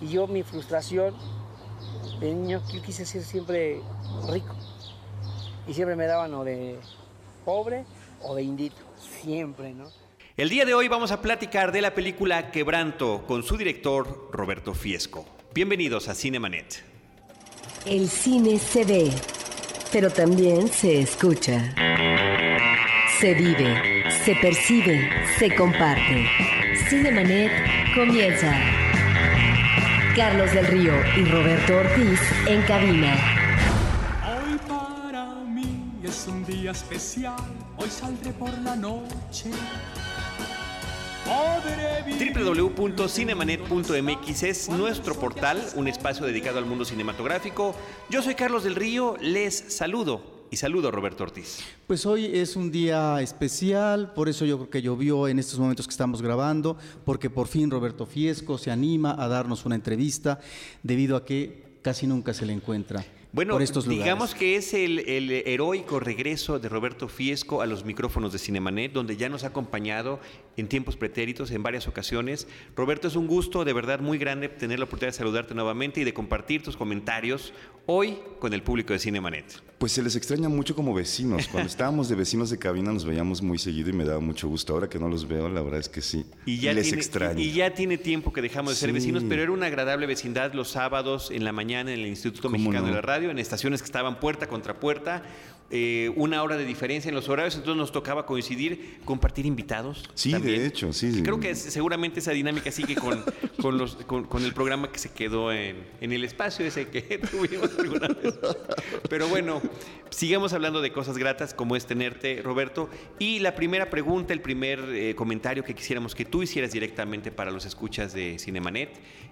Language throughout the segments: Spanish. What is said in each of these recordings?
Y yo mi frustración de niño, yo quise ser siempre rico. Y siempre me daban o de pobre o de indito, siempre, ¿no? El día de hoy vamos a platicar de la película Quebranto con su director Roberto Fiesco. Bienvenidos a Cinemanet. El cine se ve, pero también se escucha. Se vive, se percibe, se comparte. Cinemanet comienza. Carlos del Río y Roberto Ortiz en cabina. Hoy para mí es un día especial, hoy saldré por la noche. Www.cinemanet.mx es nuestro portal, un espacio dedicado al mundo cinematográfico. Yo soy Carlos del Río, les saludo y saludo a Roberto Ortiz. Pues hoy es un día especial, por eso yo creo que llovió en estos momentos que estamos grabando, porque por fin Roberto Fiesco se anima a darnos una entrevista debido a que casi nunca se le encuentra. Bueno, por estos lugares. digamos que es el, el heroico regreso de Roberto Fiesco a los micrófonos de Cinemanet, donde ya nos ha acompañado en tiempos pretéritos en varias ocasiones. Roberto, es un gusto de verdad muy grande tener la oportunidad de saludarte nuevamente y de compartir tus comentarios hoy con el público de Cinemanet. Pues se les extraña mucho como vecinos. Cuando estábamos de vecinos de cabina nos veíamos muy seguido y me daba mucho gusto. Ahora que no los veo, la verdad es que sí. Y ya, les tiene, extraño. y ya tiene tiempo que dejamos de ser vecinos, pero era una agradable vecindad los sábados en la mañana en el Instituto ¿Cómo Mexicano no? de la Radio, en estaciones que estaban puerta contra puerta, eh, una hora de diferencia en los horarios, entonces nos tocaba coincidir, compartir invitados. Sí, también. de hecho, sí. sí. Creo que es- seguramente esa dinámica sigue con, con, los, con, con el programa que se quedó en, en el espacio ese que tuvimos alguna vez. Pero bueno, sigamos hablando de cosas gratas como es tenerte, Roberto. Y la primera pregunta, el primer eh, comentario que quisiéramos que tú hicieras directamente para los escuchas de Cinemanet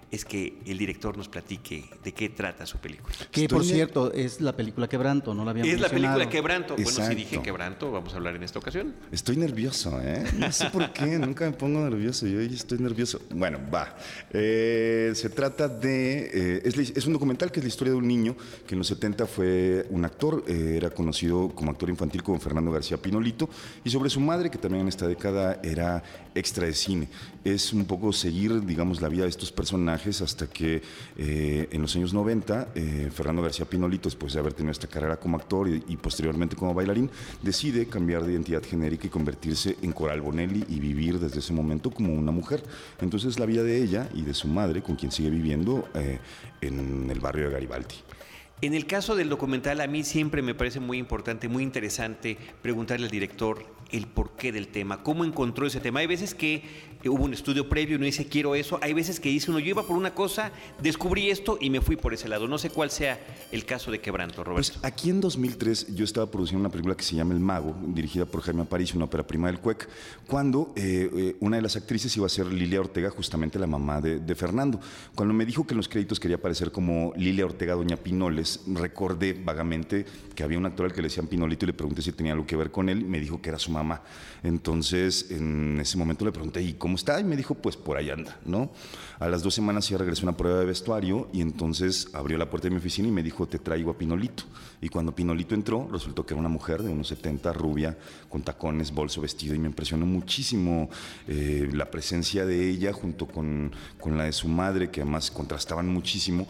es que el director nos platique de qué trata su película. Que por cierto es la película Quebranto, no la habíamos Es la película. Quebranto. Bueno, si Exacto. dije Quebranto, vamos a hablar en esta ocasión. Estoy nervioso, ¿eh? No sé por qué, nunca me pongo nervioso. Yo hoy estoy nervioso. Bueno, va. Eh, se trata de. eh, es un documental que es la historia de un niño que en los 70 fue un actor, eh, era conocido como actor infantil como Fernando García Pinolito, y sobre su madre, que también en esta década era extra de cine. Es un poco seguir, digamos, la vida de estos personajes hasta que eh, en los años 90, eh, Fernando García Pinolito, después de haber tenido esta carrera como actor y, posteriormente como bailarín, decide cambiar de identidad genérica y convertirse en Coral Bonelli y vivir desde ese momento como una mujer. Entonces la vida de ella y de su madre, con quien sigue viviendo eh, en el barrio de Garibaldi. En el caso del documental, a mí siempre me parece muy importante, muy interesante preguntarle al director el porqué del tema, cómo encontró ese tema. Hay veces que hubo un estudio previo y uno dice quiero eso, hay veces que dice uno yo iba por una cosa, descubrí esto y me fui por ese lado. No sé cuál sea el caso de Quebranto, Roberto. Pues aquí en 2003 yo estaba produciendo una película que se llama El Mago, dirigida por Jaime Aparicio, una ópera prima del CUEC, cuando eh, eh, una de las actrices iba a ser Lilia Ortega, justamente la mamá de Fernando. Cuando me dijo que en los créditos quería aparecer como Lilia Ortega Doña Pinoles, recordé vagamente que había un actor al que le decían Pinolito y le pregunté si tenía algo que ver con él, me dijo que era su mamá. Entonces, en ese momento le pregunté, ¿y cómo está? Y me dijo, pues por ahí anda, ¿no? A las dos semanas ya regresó a una prueba de vestuario y entonces abrió la puerta de mi oficina y me dijo, te traigo a Pinolito. Y cuando Pinolito entró, resultó que era una mujer de unos 70, rubia, con tacones, bolso, vestido, y me impresionó muchísimo eh, la presencia de ella junto con, con la de su madre, que además contrastaban muchísimo.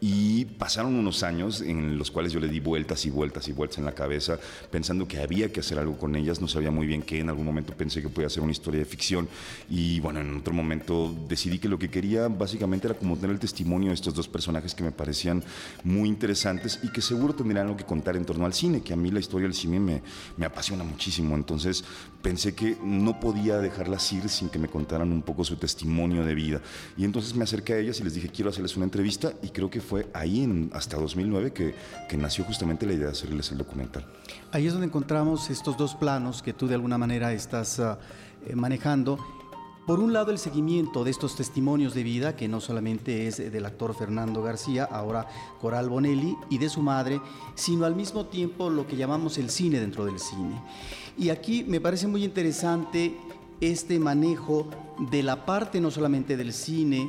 Y pasaron unos años en los cuales yo le di vueltas y vueltas y vueltas en la cabeza, pensando que había que hacer algo con ellas. No sabía muy bien qué. En algún momento pensé que podía ser una historia de ficción. Y bueno, en otro momento decidí que lo que quería básicamente era como tener el testimonio de estos dos personajes que me parecían muy interesantes y que seguro tendrían algo que contar en torno al cine, que a mí la historia del cine me, me apasiona muchísimo. Entonces pensé que no podía dejarlas ir sin que me contaran un poco su testimonio de vida. Y entonces me acerqué a ellas y les dije, quiero hacerles una entrevista y creo que fue ahí, en, hasta 2009, que, que nació justamente la idea de hacerles el documental. Ahí es donde encontramos estos dos planos que tú de alguna manera estás ah, eh, manejando. Por un lado, el seguimiento de estos testimonios de vida, que no solamente es del actor Fernando García, ahora Coral Bonelli, y de su madre, sino al mismo tiempo lo que llamamos el cine dentro del cine. Y aquí me parece muy interesante este manejo de la parte no solamente del cine,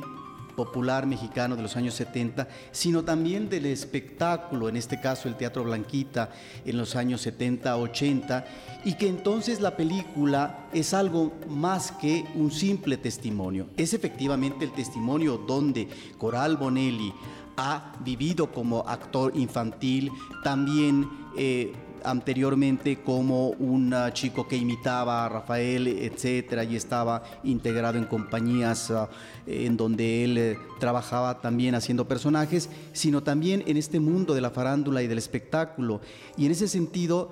popular mexicano de los años 70, sino también del espectáculo, en este caso el Teatro Blanquita en los años 70, 80, y que entonces la película es algo más que un simple testimonio. Es efectivamente el testimonio donde Coral Bonelli ha vivido como actor infantil, también eh, anteriormente como un chico que imitaba a Rafael, etcétera, y estaba integrado en compañías ah, en donde él eh, trabajaba también haciendo personajes, sino también en este mundo de la farándula y del espectáculo. Y en ese sentido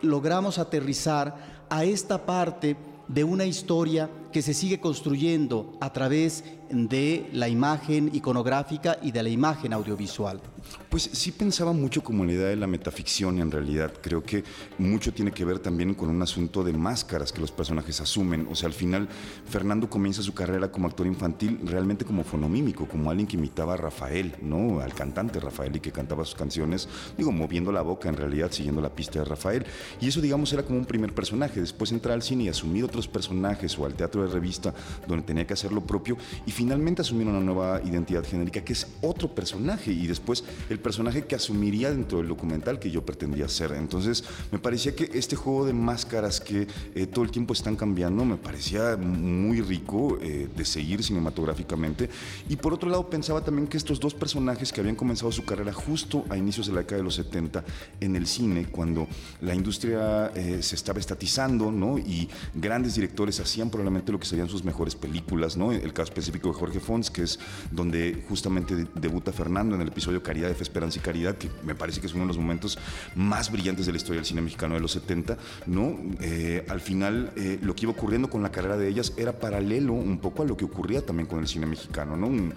logramos aterrizar a esta parte de una historia que se sigue construyendo a través de la imagen iconográfica y de la imagen audiovisual. Pues sí pensaba mucho como la idea de la metaficción en realidad. Creo que mucho tiene que ver también con un asunto de máscaras que los personajes asumen. O sea, al final Fernando comienza su carrera como actor infantil realmente como fonomímico, como alguien que imitaba a Rafael, ¿no? Al cantante Rafael y que cantaba sus canciones, digo, moviendo la boca en realidad, siguiendo la pista de Rafael. Y eso, digamos, era como un primer personaje. Después entrar al cine y asumir otros personajes o al teatro de revista donde tenía que hacer lo propio y finalmente asumir una nueva identidad genérica que es otro personaje y después el personaje que asumiría dentro del documental que yo pretendía ser. Entonces me parecía que este juego de máscaras que eh, todo el tiempo están cambiando me parecía muy rico eh, de seguir cinematográficamente y por otro lado pensaba también que estos dos personajes que habían comenzado su carrera justo a inicios de la década de los 70 en el cine cuando la industria eh, se estaba estatizando ¿no? y grandes directores hacían probablemente lo que serían sus mejores películas, ¿no? El caso específico de Jorge Fons, que es donde justamente debuta Fernando en el episodio Caridad, Fe, Esperanza y Caridad, que me parece que es uno de los momentos más brillantes de la historia del cine mexicano de los 70, ¿no? Eh, al final, eh, lo que iba ocurriendo con la carrera de ellas era paralelo un poco a lo que ocurría también con el cine mexicano, ¿no? Un,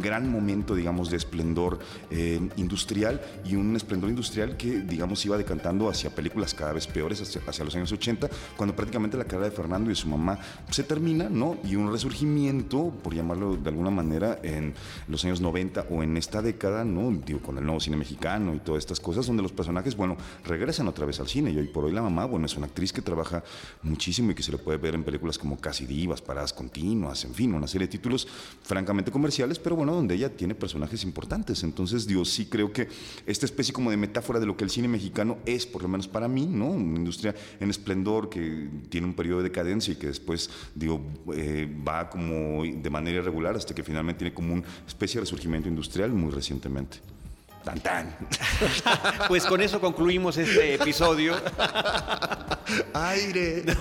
gran momento, digamos, de esplendor eh, industrial y un esplendor industrial que, digamos, iba decantando hacia películas cada vez peores, hacia, hacia los años 80, cuando prácticamente la carrera de Fernando y su mamá se termina, ¿no? Y un resurgimiento, por llamarlo de alguna manera, en los años 90 o en esta década, ¿no? Digo, con el nuevo cine mexicano y todas estas cosas, donde los personajes, bueno, regresan otra vez al cine. Y hoy por hoy la mamá, bueno, es una actriz que trabaja muchísimo y que se le puede ver en películas como Casi Divas, Paradas Continuas, en fin, una serie de títulos francamente comerciales, pero bueno, donde ella tiene personajes importantes. Entonces, digo, sí creo que esta especie como de metáfora de lo que el cine mexicano es, por lo menos para mí, ¿no? Una industria en esplendor que tiene un periodo de decadencia y que después, digo, eh, va como de manera irregular hasta que finalmente tiene como una especie de resurgimiento industrial muy recientemente. Tan tan. pues con eso concluimos este episodio. Aire.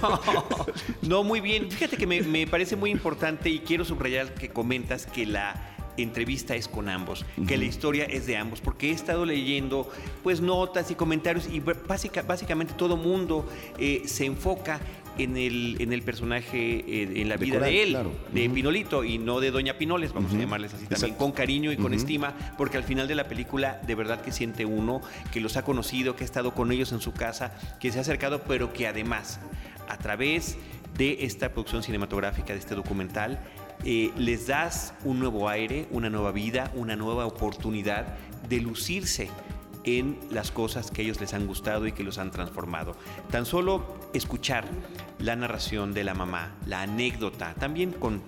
No, muy bien. Fíjate que me, me parece muy importante y quiero subrayar que comentas que la entrevista es con ambos, que la historia es de ambos, porque he estado leyendo pues notas y comentarios y básica, básicamente todo mundo eh, se enfoca en el, en el personaje, eh, en la vida de él, de Pinolito, y no de Doña Pinoles, vamos a llamarles así también, con cariño y con estima, porque al final de la película de verdad que siente uno que los ha conocido, que ha estado con ellos en su casa, que se ha acercado, pero que además, a través de esta producción cinematográfica, de este documental, eh, les das un nuevo aire, una nueva vida, una nueva oportunidad de lucirse en las cosas que ellos les han gustado y que los han transformado. Tan solo escuchar la narración de la mamá, la anécdota, también con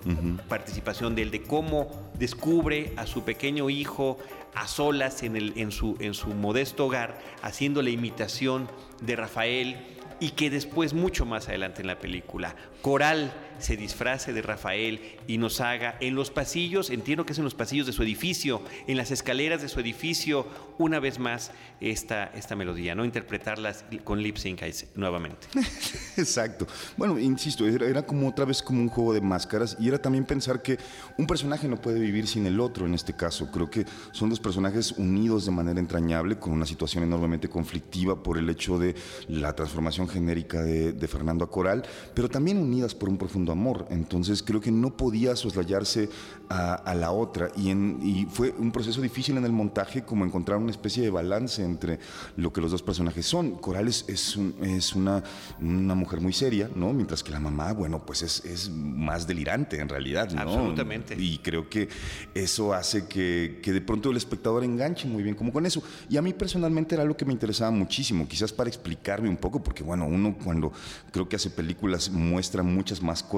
participación de él, de cómo descubre a su pequeño hijo a solas en, el, en, su, en su modesto hogar, haciendo la imitación de Rafael y que después, mucho más adelante en la película, Coral se disfrace de Rafael y nos haga en los pasillos, entiendo que es en los pasillos de su edificio, en las escaleras de su edificio, una vez más esta, esta melodía, ¿no? Interpretarlas con lip sync nuevamente. Exacto. Bueno, insisto, era como otra vez como un juego de máscaras y era también pensar que un personaje no puede vivir sin el otro en este caso. Creo que son dos personajes unidos de manera entrañable, con una situación enormemente conflictiva por el hecho de la transformación genérica de, de Fernando a Coral, pero también unidas por un profundo amor. Entonces creo que no podía soslayarse a, la otra y, en, y fue un proceso difícil en el montaje como encontrar una especie de balance entre lo que los dos personajes son. Coral es, es, una, una, mujer muy seria, ¿no? Mientras que la mamá, bueno, pues es, es más delirante en realidad, ¿no? Absolutamente. Y creo que eso hace que, que de pronto el espectador enganche muy bien como con eso. Y a mí personalmente era algo que me interesaba muchísimo, quizás para explicarme un poco, porque bueno, uno cuando creo que hace películas muestra muchas más cosas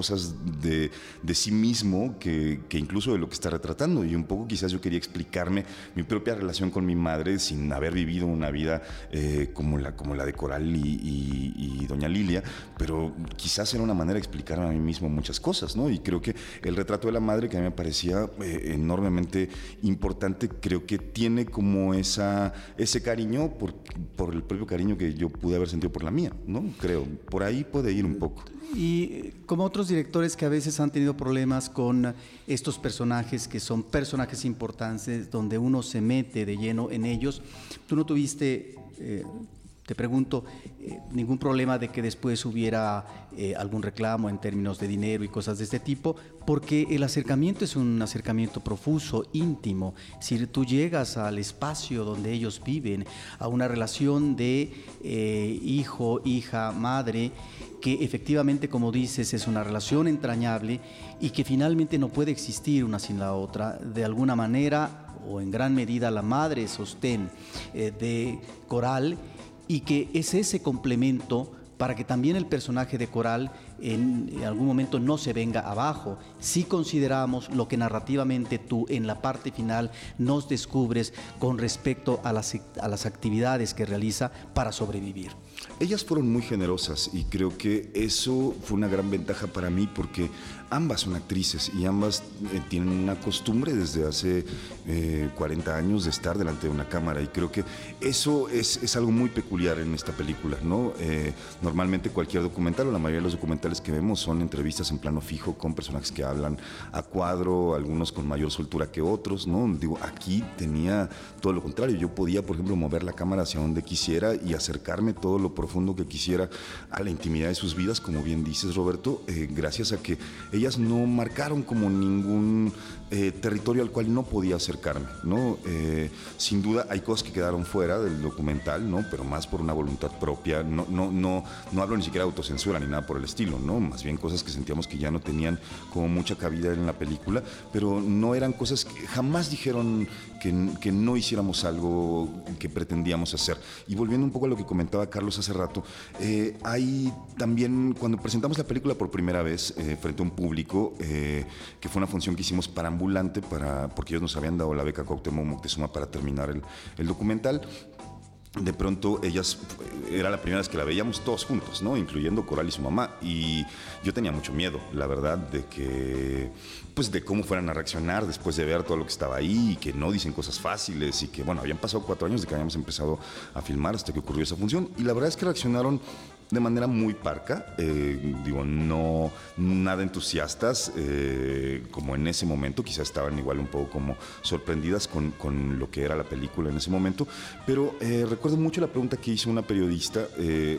de, de sí mismo que, incluso de lo que está retratando. Y un poco quizás yo quería explicarme mi propia relación con mi madre sin haber vivido una vida eh, como, la, como la de Coral y, Doña Lilia, pero quizás era una manera de explicarme a mí mismo muchas cosas, ¿no? Y creo que el retrato de la madre, que a mí me parecía eh, enormemente importante, creo que tiene como esa, ese cariño por, por el propio cariño que yo pude haber sentido por la mía, ¿no? Creo, por ahí puede ir un poco. Y como otros directores que a veces han tenido problemas con estos personajes que son personajes importantes, donde uno se mete de lleno en ellos, tú no tuviste... Eh, te pregunto, eh, ningún problema de que después hubiera eh, algún reclamo en términos de dinero y cosas de este tipo, porque el acercamiento es un acercamiento profuso, íntimo. Si tú llegas al espacio donde ellos viven, a una relación de eh, hijo, hija, madre, que efectivamente, como dices, es una relación entrañable y que finalmente no puede existir una sin la otra, de alguna manera o en gran medida la madre sostén de Coral y que es ese complemento para que también el personaje de Coral en algún momento no se venga abajo. Si consideramos lo que narrativamente tú en la parte final nos descubres con respecto a las, a las actividades que realiza para sobrevivir. Ellas fueron muy generosas y creo que eso fue una gran ventaja para mí porque ambas son actrices y ambas eh, tienen una costumbre desde hace eh, 40 años de estar delante de una cámara y creo que eso es, es algo muy peculiar en esta película. ¿no? Eh, normalmente cualquier documental o la mayoría de los documentales que vemos son entrevistas en plano fijo con personajes que hablan a cuadro, algunos con mayor soltura que otros. ¿no? Digo, aquí tenía todo lo contrario. Yo podía, por ejemplo, mover la cámara hacia donde quisiera y acercarme todo lo profundo que quisiera a la intimidad de sus vidas, como bien dices, Roberto, eh, gracias a que ellas no marcaron como ningún eh, territorio al cual no podía acercarme, ¿no? Eh, sin duda hay cosas que quedaron fuera del documental, ¿no? Pero más por una voluntad propia, no, no, no, no hablo ni siquiera de autocensura ni nada por el estilo, ¿no? Más bien cosas que sentíamos que ya no tenían como mucha cabida en la película, pero no eran cosas que jamás dijeron que, que no hiciéramos algo que pretendíamos hacer. Y volviendo un poco a lo que comentaba Carlos hace rato, eh, hay también, cuando presentamos la película por primera vez eh, frente a un público, eh, que fue una función que hicimos para ambulante, para, porque ellos nos habían dado la beca Cuauhtémoc Moctezuma para terminar el, el documental, de pronto ellas, era la primera vez que la veíamos todos juntos, ¿no? Incluyendo Coral y su mamá. Y yo tenía mucho miedo, la verdad, de que, pues de cómo fueran a reaccionar después de ver todo lo que estaba ahí y que no dicen cosas fáciles y que, bueno, habían pasado cuatro años de que habíamos empezado a filmar hasta que ocurrió esa función. Y la verdad es que reaccionaron de manera muy parca, eh, digo, no nada entusiastas, eh, como en ese momento, quizás estaban igual un poco como sorprendidas con, con lo que era la película en ese momento, pero eh, recuerdo mucho la pregunta que hizo una periodista,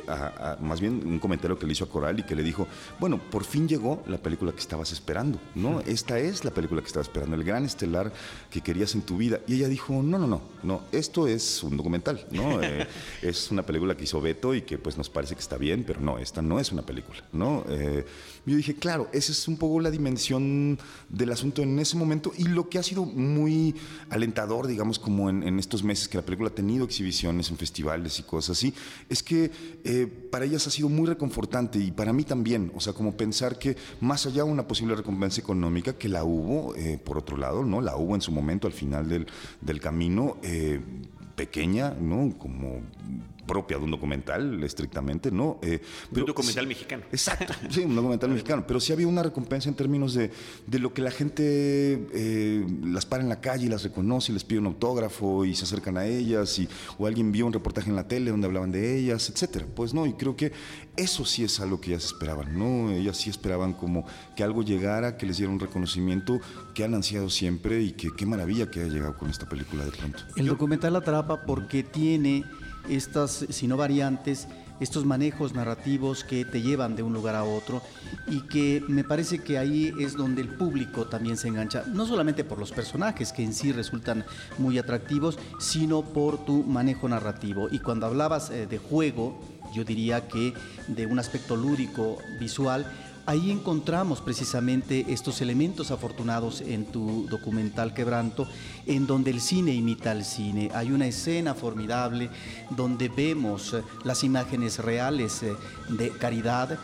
a, a, más bien un comentario que le hizo a Coral y que le dijo, bueno, por fin llegó la película que estabas esperando, ¿no? Esta es la película que estabas esperando, el gran estelar que querías en tu vida. Y ella dijo, no, no, no, no, esto es un documental, ¿no? es una película que hizo Beto y que pues nos parece que está bien, pero no, esta no es una película, ¿no? Eh, yo dije, claro, esa es un poco la dimensión del asunto en ese momento y lo que ha sido muy alentador, digamos, como en, en estos meses que la película ha tenido exhibiciones en festivales y cosas así, es que eh, para ellas ha sido muy reconfortante y para mí también, o sea, como pensar que más allá de una posible recompensa económica, que la hubo, eh, por otro lado, ¿no? La hubo en su momento al final del, del camino. Eh, pequeña, ¿no? Como propia de un documental, estrictamente, ¿no? Eh, pero, un documental sí, mexicano. Exacto, sí, un documental mexicano. Pero sí había una recompensa en términos de, de lo que la gente eh, las para en la calle y las reconoce y les pide un autógrafo y se acercan a ellas, y, o alguien vio un reportaje en la tele donde hablaban de ellas, etcétera. Pues no, y creo que eso sí es algo que ellas esperaban, ¿no? Ellas sí esperaban como que algo llegara, que les diera un reconocimiento que han ansiado siempre y que qué maravilla que haya llegado con esta película de pronto. El documental atrapa porque tiene estas, si no variantes, estos manejos narrativos que te llevan de un lugar a otro y que me parece que ahí es donde el público también se engancha, no solamente por los personajes que en sí resultan muy atractivos, sino por tu manejo narrativo. Y cuando hablabas eh, de juego, yo diría que de un aspecto lúdico, visual, ahí encontramos precisamente estos elementos afortunados en tu documental Quebranto, en donde el cine imita al cine. Hay una escena formidable donde vemos las imágenes reales de caridad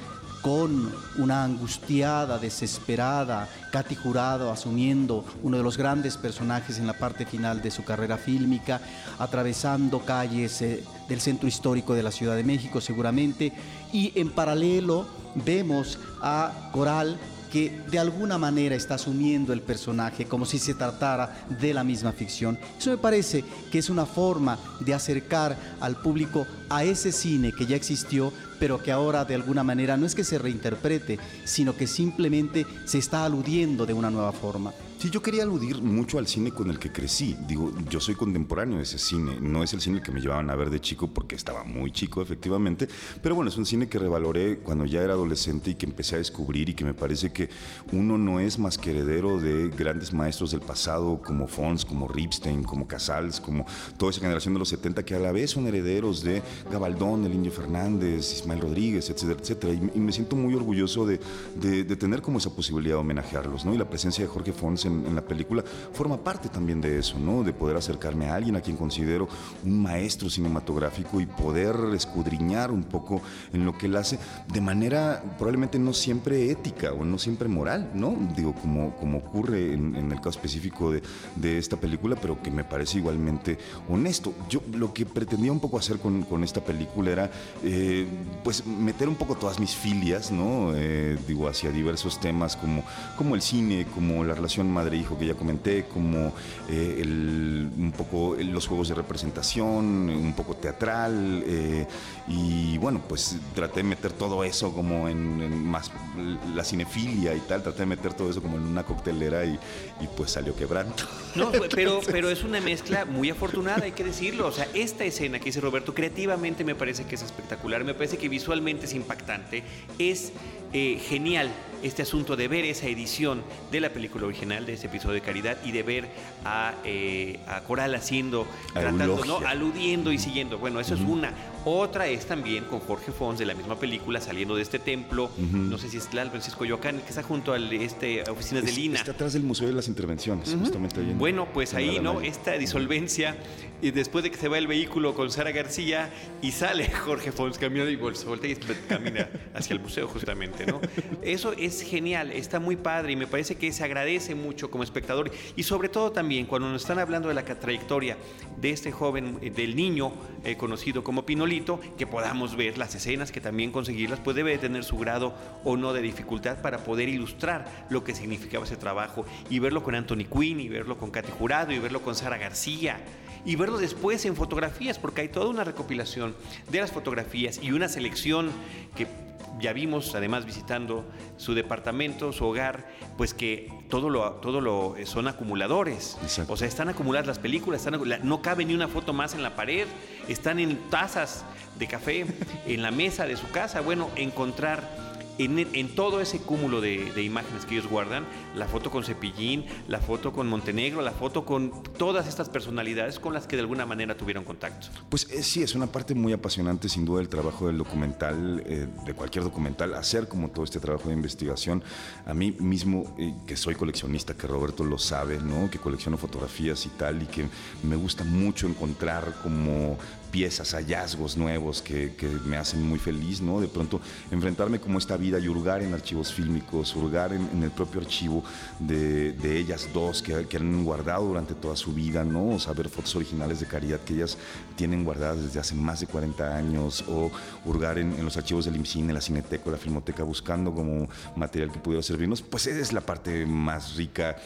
con una angustiada, desesperada Katy Jurado asumiendo uno de los grandes personajes en la parte final de su carrera fílmica, atravesando calles eh, del centro histórico de la Ciudad de México seguramente, y en paralelo vemos a Coral que de alguna manera está asumiendo el personaje como si se tratara de la misma ficción. Eso me parece que es una forma de acercar al público a ese cine que ya existió, pero que ahora de alguna manera no es que se reinterprete, sino que simplemente se está aludiendo de una nueva forma. Sí, yo quería aludir mucho al cine con el que crecí. Digo, yo soy contemporáneo de ese cine. No es el cine que me llevaban a ver de chico porque estaba muy chico, efectivamente. Pero bueno, es un cine que revaloré cuando ya era adolescente y que empecé a descubrir y que me parece que uno no es más que heredero de grandes maestros del pasado como Fons, como Ripstein, como Casals, como toda esa generación de los 70 que a la vez son herederos de Gabaldón, el Indio Fernández, Ismael Rodríguez, etcétera, etcétera. Y, me siento muy orgulloso de, de, tener como esa posibilidad de homenajearlos, ¿no? Y la presencia de Jorge Fons en, la película forma parte también de eso, ¿no? De poder acercarme a alguien a quien considero un maestro cinematográfico y poder escudriñar un poco en lo que él hace de manera probablemente no siempre ética o no siempre moral, ¿no? Digo, como, como ocurre en, el caso específico de, de, esta película, pero que me parece igualmente honesto. Yo lo que pretendía un poco hacer con, con esta película era, eh, pues, meter un poco todas mis filias, ¿no? Eh, digo, hacia diversos temas como, como el cine, como la relación madre-hijo que ya comenté, como eh, un poco los juegos de representación, un poco teatral, eh, y bueno, pues traté de meter todo eso como en, más la cinefilia y tal, traté de meter todo eso como en una coctelera y, pues salió quebrando. No, pero, pero es una mezcla muy afortunada, hay que decirlo. O sea, esta escena que dice Roberto, creativamente me parece que es espectacular, me parece que visualmente es impactante, es eh, genial este asunto de ver esa edición de la película original, de ese episodio de Caridad, y de ver a, eh, Coral haciendo, tratando, ¿no? aludiendo y siguiendo. Bueno, eso es una. Otra es también con Jorge Fons de la misma película, saliendo de este templo, no sé si es el Francisco Yoacán, que está junto a este, oficinas de Lina. Está atrás del Museo de las Intervenciones, justamente ahí. bueno, pues ahí, ¿no? Esta disolvencia, y después de que se va el vehículo con Sara García y sale Jorge Fons caminando y voltea y camina hacia el museo justamente, ¿no? Eso es genial, está muy padre y me parece que se agradece mucho como espectador y sobre todo también cuando nos están hablando de la trayectoria de este joven, eh, del niño eh, conocido como Pinolito, que podamos ver las escenas, que también conseguirlas, pues debe tener su grado o no de dificultad para poder ilustrar lo que significaba ese trabajo y verlo con Anthony Quinn y verlo con Katy Jurado y verlo con Sara García y verlo después en fotografías, porque hay toda una recopilación de las fotografías y una selección que ya vimos, además visitando su departamento, su hogar, pues que todo lo, todo lo eh, son acumuladores. O sea, están acumuladas las películas, no cabe ni una foto más en la pared, están en tazas de café en la mesa de su casa. Bueno, encontrar en, todo ese cúmulo de, imágenes que ellos guardan, la foto con Cepillín, la foto con Montenegro, la foto con todas estas personalidades con las que de alguna manera tuvieron contacto. Pues eh, sí, es una parte muy apasionante sin duda el trabajo del documental, eh, de cualquier documental, hacer como todo este trabajo de investigación. A mí mismo, eh, que soy coleccionista, que Roberto lo sabe, ¿no? que colecciono fotografías y tal, y que me gusta mucho encontrar como piezas, hallazgos nuevos que, me hacen muy feliz, ¿no? De pronto enfrentarme como esta vida y hurgar en archivos fílmicos, hurgar en, el propio archivo de, ellas dos que, han guardado durante toda su vida, ¿no? O saber fotos originales de caridad que ellas tienen guardadas desde hace más de 40 años, o hurgar en, los archivos del IMCINE, la Cineteca, la Filmoteca, buscando como material que pudiera servirnos, pues esa es la parte más rica,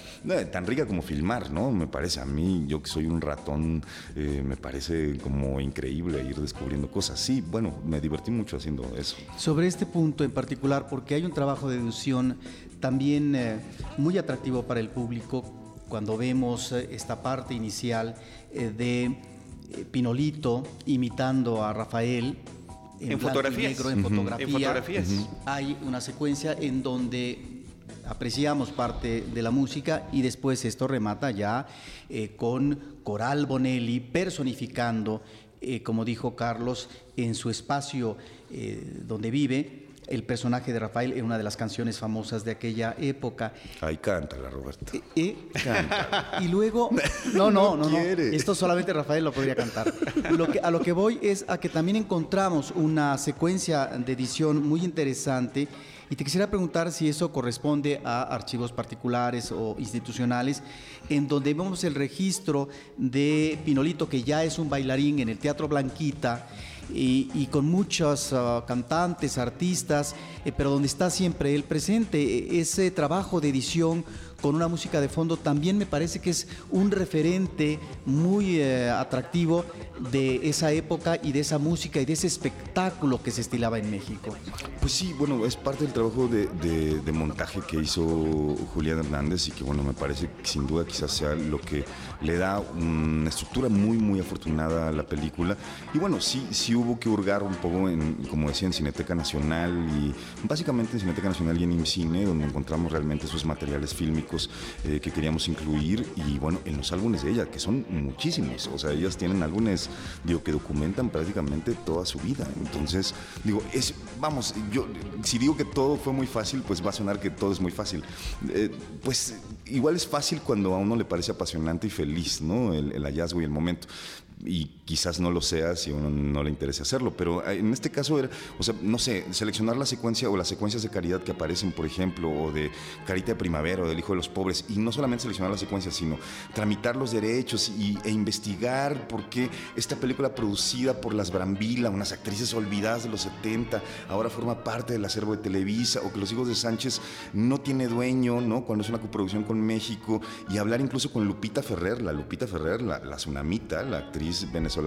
tan rica como filmar, ¿no? Me parece a mí, yo que soy un ratón, eh, me parece como increíble ir descubriendo cosas. Sí, bueno, me divertí mucho haciendo eso. Sobre este punto en particular, porque hay un trabajo de deducción también eh, muy atractivo para el público cuando vemos eh, esta parte inicial de Pinolito imitando a Rafael. En, fotografías. en, fotografías. Hay una secuencia en donde apreciamos parte de la música y después esto remata ya con Coral Bonelli personificando eh, como dijo Carlos, en su espacio eh, donde vive, el personaje de Rafael en una de las canciones famosas de aquella época. Ahí cántala, Roberto. Eh, eh, y luego, no, no, no, no, esto solamente Rafael lo podría cantar. Lo que, a lo que voy es a que también encontramos una secuencia de edición muy interesante y te quisiera preguntar si eso corresponde a archivos particulares o institucionales, en donde vemos el registro de Pinolito, que ya es un bailarín en el Teatro Blanquita, y, con muchos ah, cantantes, artistas, eh, pero donde está siempre él presente. E- Ese trabajo de edición con una música de fondo también me parece que es un referente muy eh, atractivo de esa época y de esa música y de ese espectáculo que se estilaba en México. Pues sí, bueno, es parte del trabajo de- de montaje que hizo Julián Hernández y que, bueno, me parece que sin duda quizás sea lo que le da una estructura muy, muy afortunada a la película. Y bueno, sí, sí hubo que hurgar un poco, en, como decía, en Cineteca Nacional y básicamente en Cineteca Nacional y en IMCINE, donde encontramos realmente esos materiales fílmicos eh, que queríamos incluir y, bueno, en los álbumes de ella, que son muchísimos. O sea, ellas tienen álbumes, digo, que documentan prácticamente toda su vida. Entonces, digo, es, vamos, yo, si digo que todo fue muy fácil, pues va a sonar que todo es muy fácil. Eh, pues igual es fácil cuando a uno le parece apasionante y feliz, ¿no? El, hallazgo y el momento. Y quizás no lo sea si uno no le interesa hacerlo, pero eh, en este caso era, o sea, no sé, seleccionar la secuencia o las secuencias de caridad que aparecen, por ejemplo, o de Carita de Primavera o del Hijo de los Pobres, y no solamente seleccionar las secuencias, sino tramitar los derechos y, e investigar por qué esta película producida por las Brambila, unas actrices olvidadas de los 70, ahora forma parte del acervo de Televisa, o que Los Hijos de Sánchez no tiene dueño, ¿no? Cuando es una coproducción con México, y hablar incluso con Lupita Ferrer, la Lupita Ferrer, la, la tsunamita, la actriz venezolana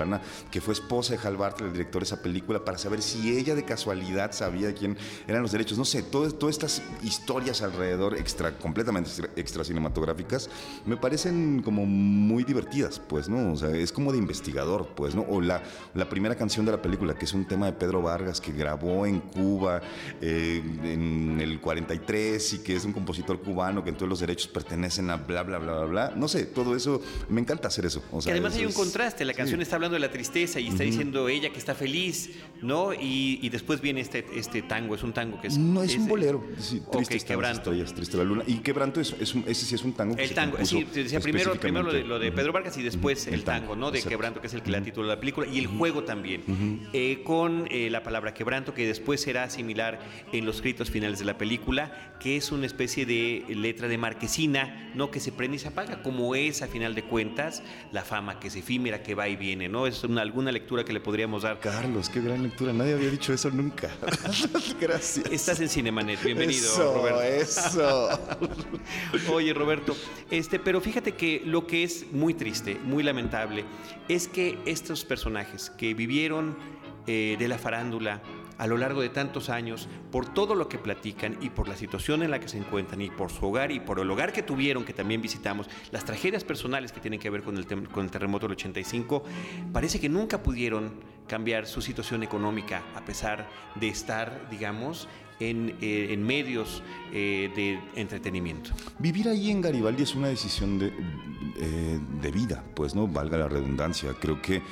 que fue esposa de Hal Bartlett, el director de esa película, para saber si ella de casualidad sabía quién eran los derechos. No sé, todas estas historias alrededor, extra, completamente extra, cinematográficas, me parecen como muy divertidas, pues, ¿no? O sea, es como de investigador, pues, ¿no? O la, la primera canción de la película, que es un tema de Pedro Vargas, que grabó en Cuba eh, en el 43 y que es un compositor cubano, que entonces los derechos pertenecen a bla, bla, bla, bla, bla. No sé, todo eso, me encanta hacer eso. O Que además eso hay un es- contraste, la sí. canción está hablando de la tristeza y está diciendo ella que está feliz, ¿no? Y, y después viene este, este tango, es un tango que es... No, es, un bolero. Sí, triste las Quebranto. estrellas, triste la luna. Y quebranto es, es un- ese sí es un tango. que El se tango, sí, te decía primero, primero lo de, lo de específicamente. Pedro Vargas y después el tango, ¿no? De exacto. Quebranto, que es el que le da título a la película, y el juego también, eh, con eh, la palabra quebranto, que después será similar en los créditos finales de la película, que es una especie de letra de marquesina, ¿no? Que se prende y se apaga, como es a final de cuentas la fama que es efímera, que va y viene, ¿no? Es una, alguna lectura que le podríamos dar. Carlos, qué gran lectura. Nadie había dicho eso nunca. Gracias. Estás en Cinemanet, bienvenido, eso, Roberto. Eso. Oye, Roberto, este, pero fíjate que lo que es muy triste, muy lamentable, es que estos personajes que vivieron eh, de la farándula a lo largo de tantos años, por todo lo que platican y por la situación en la que se encuentran y por su hogar y por el hogar que tuvieron, que también visitamos, las tragedias personales que tienen que ver con el, terremoto del 85, parece que nunca pudieron cambiar su situación económica a pesar de estar, digamos, en, eh, medios eh, de entretenimiento. Vivir ahí en Garibaldi es una decisión de, eh, de vida, pues, ¿no? Valga la redundancia. Creo que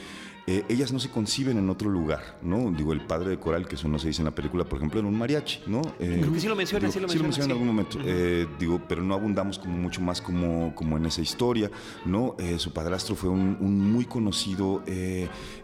eh, ellas no se conciben en otro lugar, ¿no? Digo, el padre de Coral, que eso no se dice en la película, por ejemplo, en un mariachi, ¿no? Eh, Creo que sí lo menciona, sí lo sí lo menciona, menciona en algún momento. Eh, digo, pero no abundamos como mucho más como, como en esa historia, ¿no? Eh, su padrastro fue un, un muy conocido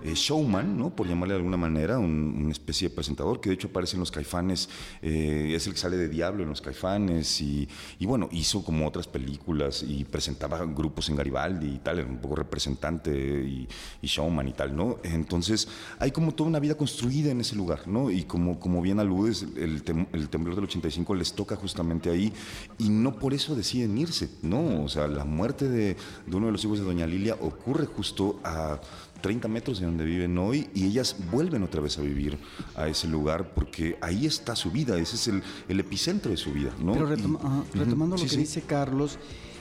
showman, ¿no? Por llamarle de alguna manera, un- una especie de presentador que de hecho aparece en Los Caifanes, es el que sale de Diablo en Los Caifanes y, y bueno, hizo como otras películas y presentaba grupos en Garibaldi y tal, era un poco representante y, y showman y tal, ¿no? Entonces hay como toda una vida construida en ese lugar, ¿no? Y como, como bien aludes, el, tem- el temblor del 85 les toca justamente ahí y no por eso deciden irse, ¿no? O sea, la muerte de, de uno de los hijos de Doña Lilia ocurre justo a 30 metros de donde viven hoy y ellas vuelven otra vez a vivir a ese lugar porque ahí está su vida, ese es el, el epicentro de su vida, ¿no? Pero Y- retomando lo sí, que sí. dice Carlos,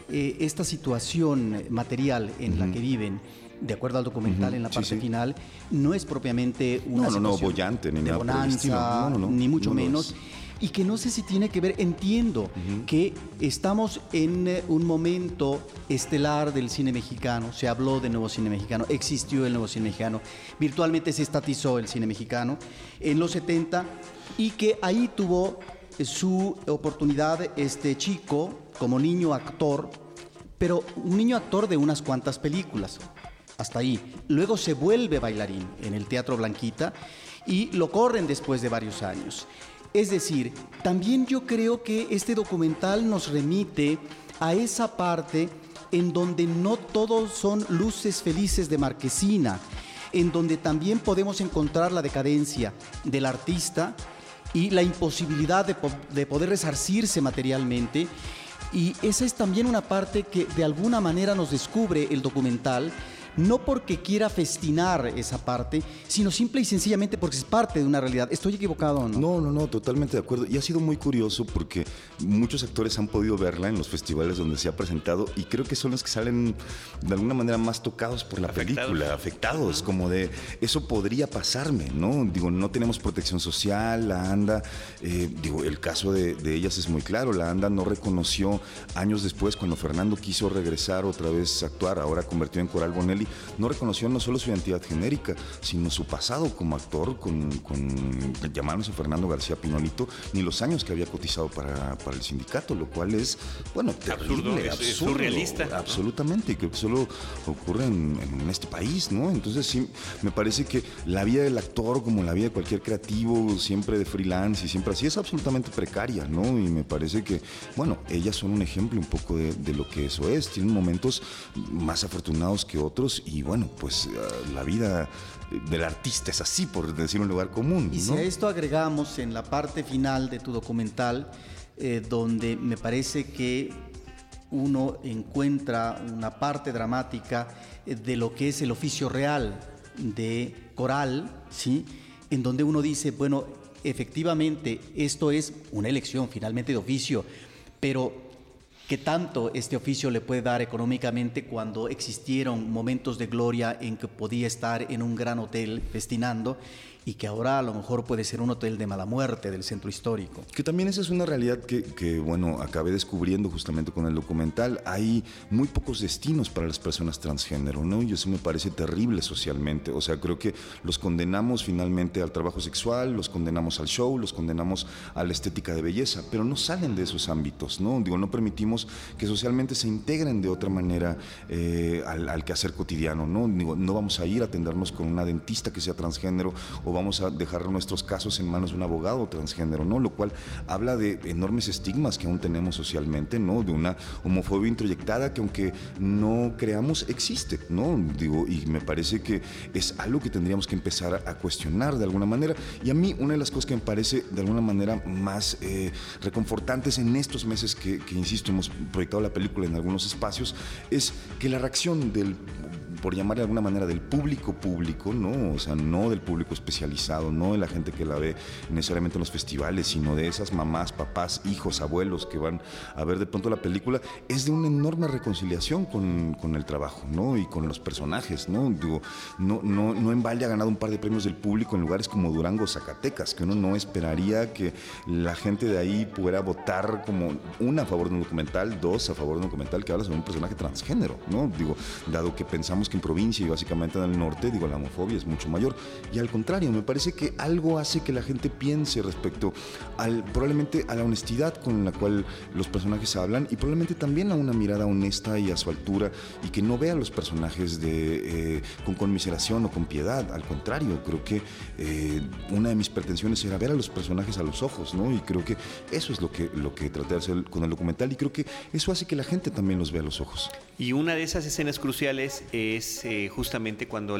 eh, esta situación material en la que viven, de acuerdo al documental en la parte sí. final, no es propiamente una No, no, no, situación bollante, ni de nada bonanza, No, no, no, ni mucho menos. y que no sé si tiene que ver, entiendo que estamos en eh, un momento estelar del cine mexicano, se habló del nuevo cine mexicano, existió el nuevo cine mexicano, virtualmente se estatizó el cine mexicano en los 70 y que ahí tuvo su oportunidad este chico como niño actor, pero un niño actor de unas cuantas películas, hasta ahí. Luego se vuelve bailarín en el Teatro Blanquita y lo corren después de varios años. Es decir, también yo creo que este documental nos remite a esa parte en donde no todos son luces felices de marquesina, en donde también podemos encontrar la decadencia del artista y la imposibilidad de, de poder resarcirse materialmente. Y esa es también una parte que de alguna manera nos descubre el documental, no porque quiera festinar esa parte, sino simple y sencillamente porque es parte de una realidad. ¿Estoy equivocado o no? No, no, no, totalmente de acuerdo. Y ha sido muy curioso porque muchos actores han podido verla en los festivales donde se ha presentado y creo que son los que salen de alguna manera más tocados por la Afectados. película, afectados, como de eso podría pasarme, ¿no? Digo, no tenemos protección social, la ANDA, eh, digo, el caso de, de ellas es muy claro, la ANDA no reconoció años después cuando Fernando quiso regresar otra vez a actuar, ahora convertido en Coral Bonelli, no reconoció no solo su identidad genérica, sino su pasado como actor con, con llamándose Fernando García Pinolito, ni los años que había cotizado para, para el sindicato, lo cual es, bueno, Absurdo, terrible, es- es absurdo, surrealista. Absolutamente, y que solo ocurre en, en este país, ¿no? Entonces sí, me parece que la vida del actor, como la vida de cualquier creativo, siempre de freelance y siempre así, es absolutamente precaria, ¿no? Y me parece que, bueno, ellas son un ejemplo un poco de, de lo que eso es. Tienen momentos más afortunados que otros y, bueno, pues eh, la vida del artista es así, por decir un lugar común, Y si a esto agregamos en la parte final de tu documental, eh, donde me parece que uno encuentra una parte dramática eh, de lo que es el oficio real de coral, ¿sí? En donde uno dice, bueno, efectivamente, esto es una elección finalmente de oficio, pero ¿Qué tanto este oficio le puede dar económicamente cuando existieron momentos de gloria en que podía estar en un gran hotel festinando y que ahora a lo mejor puede ser un hotel de mala muerte del centro histórico? Que también esa es una realidad que, que, bueno, acabé descubriendo justamente con el documental. Hay muy pocos destinos para las personas transgénero, ¿no? Y eso me parece terrible socialmente. O sea, creo que los condenamos finalmente al trabajo sexual, los condenamos al show, los condenamos a la estética de belleza, pero no salen de esos ámbitos, ¿no? Digo, no permitimos que socialmente se integren de otra manera eh, al, al quehacer cotidiano, ¿no? Digo, no vamos a ir a atendernos con una dentista que sea transgénero vamos a dejar nuestros casos en manos de un abogado transgénero, ¿no? Lo cual habla de enormes estigmas que aún tenemos socialmente, ¿no? De una homofobia introyectada que aunque no creamos existe, ¿no? Digo, y me parece que es algo que tendríamos que empezar a cuestionar de alguna manera. Y a mí una de las cosas que me parece de alguna manera más eh, reconfortantes en estos meses que, que, insisto, hemos proyectado la película en algunos espacios, es que la reacción del por llamar de alguna manera, del público público, ¿no? O sea, no del público especializado, no de la gente que la ve necesariamente en los festivales, sino de esas mamás, papás, hijos, abuelos que van a ver de pronto la película, es de una enorme reconciliación con, con el trabajo, ¿no? Y con los personajes, ¿no? Digo, no, no, no en balde ha ganado un par de premios del público en lugares como Durango, Zacatecas, que uno no esperaría que la gente de ahí pudiera votar como, una, a favor de un documental, dos, a favor de un documental que habla sobre un personaje transgénero, ¿no? Digo, dado que pensamos que en provincia y básicamente en el norte, digo, la homofobia es mucho mayor. Y al contrario, me parece que algo hace que la gente piense respecto al, probablemente a la honestidad con la cual los personajes hablan y probablemente también a una mirada honesta y a su altura y que no vea a los personajes de, eh, con conmiseración o con piedad. Al contrario, creo que eh, una de mis pretensiones era ver a los personajes a los ojos, ¿no? Y creo que eso es lo que, lo que traté de hacer con el documental y creo que eso hace que la gente también los vea a los ojos. Y una de esas escenas cruciales es eh, justamente cuando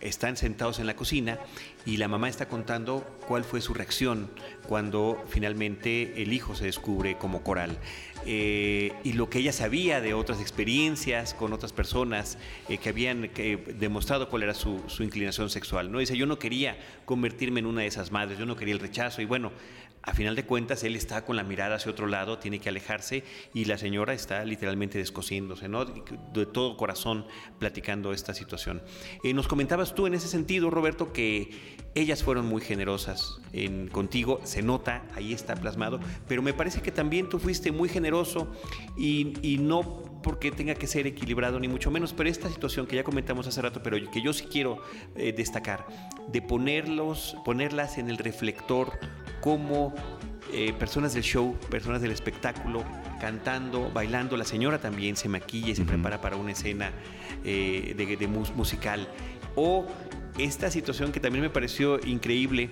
están sentados en la cocina y la mamá está contando cuál fue su reacción cuando finalmente el hijo se descubre como coral. Eh, y lo que ella sabía de otras experiencias con otras personas eh, que habían demostrado cuál era su, su, inclinación sexual. ¿no? Dice, yo no quería convertirme en una de esas madres, yo no quería el rechazo. Y bueno, a final de cuentas él está con la mirada hacia otro lado, tiene que alejarse y la señora está literalmente descosiéndose, ¿no? De todo corazón platicando esta situación. Eh, nos comentabas tú en ese sentido, Roberto, que ellas fueron muy generosas en, contigo, se nota, ahí está plasmado, pero me parece que también tú fuiste muy generoso y, no porque tenga que ser equilibrado, ni mucho menos, pero esta situación que ya comentamos hace rato, pero que yo sí quiero eh, destacar, de ponerlos, ponerlas en el reflector como eh, personas del show, personas del espectáculo, cantando, bailando. La señora también se maquilla y se prepara para una escena eh, de, musical. O esta situación que también me pareció increíble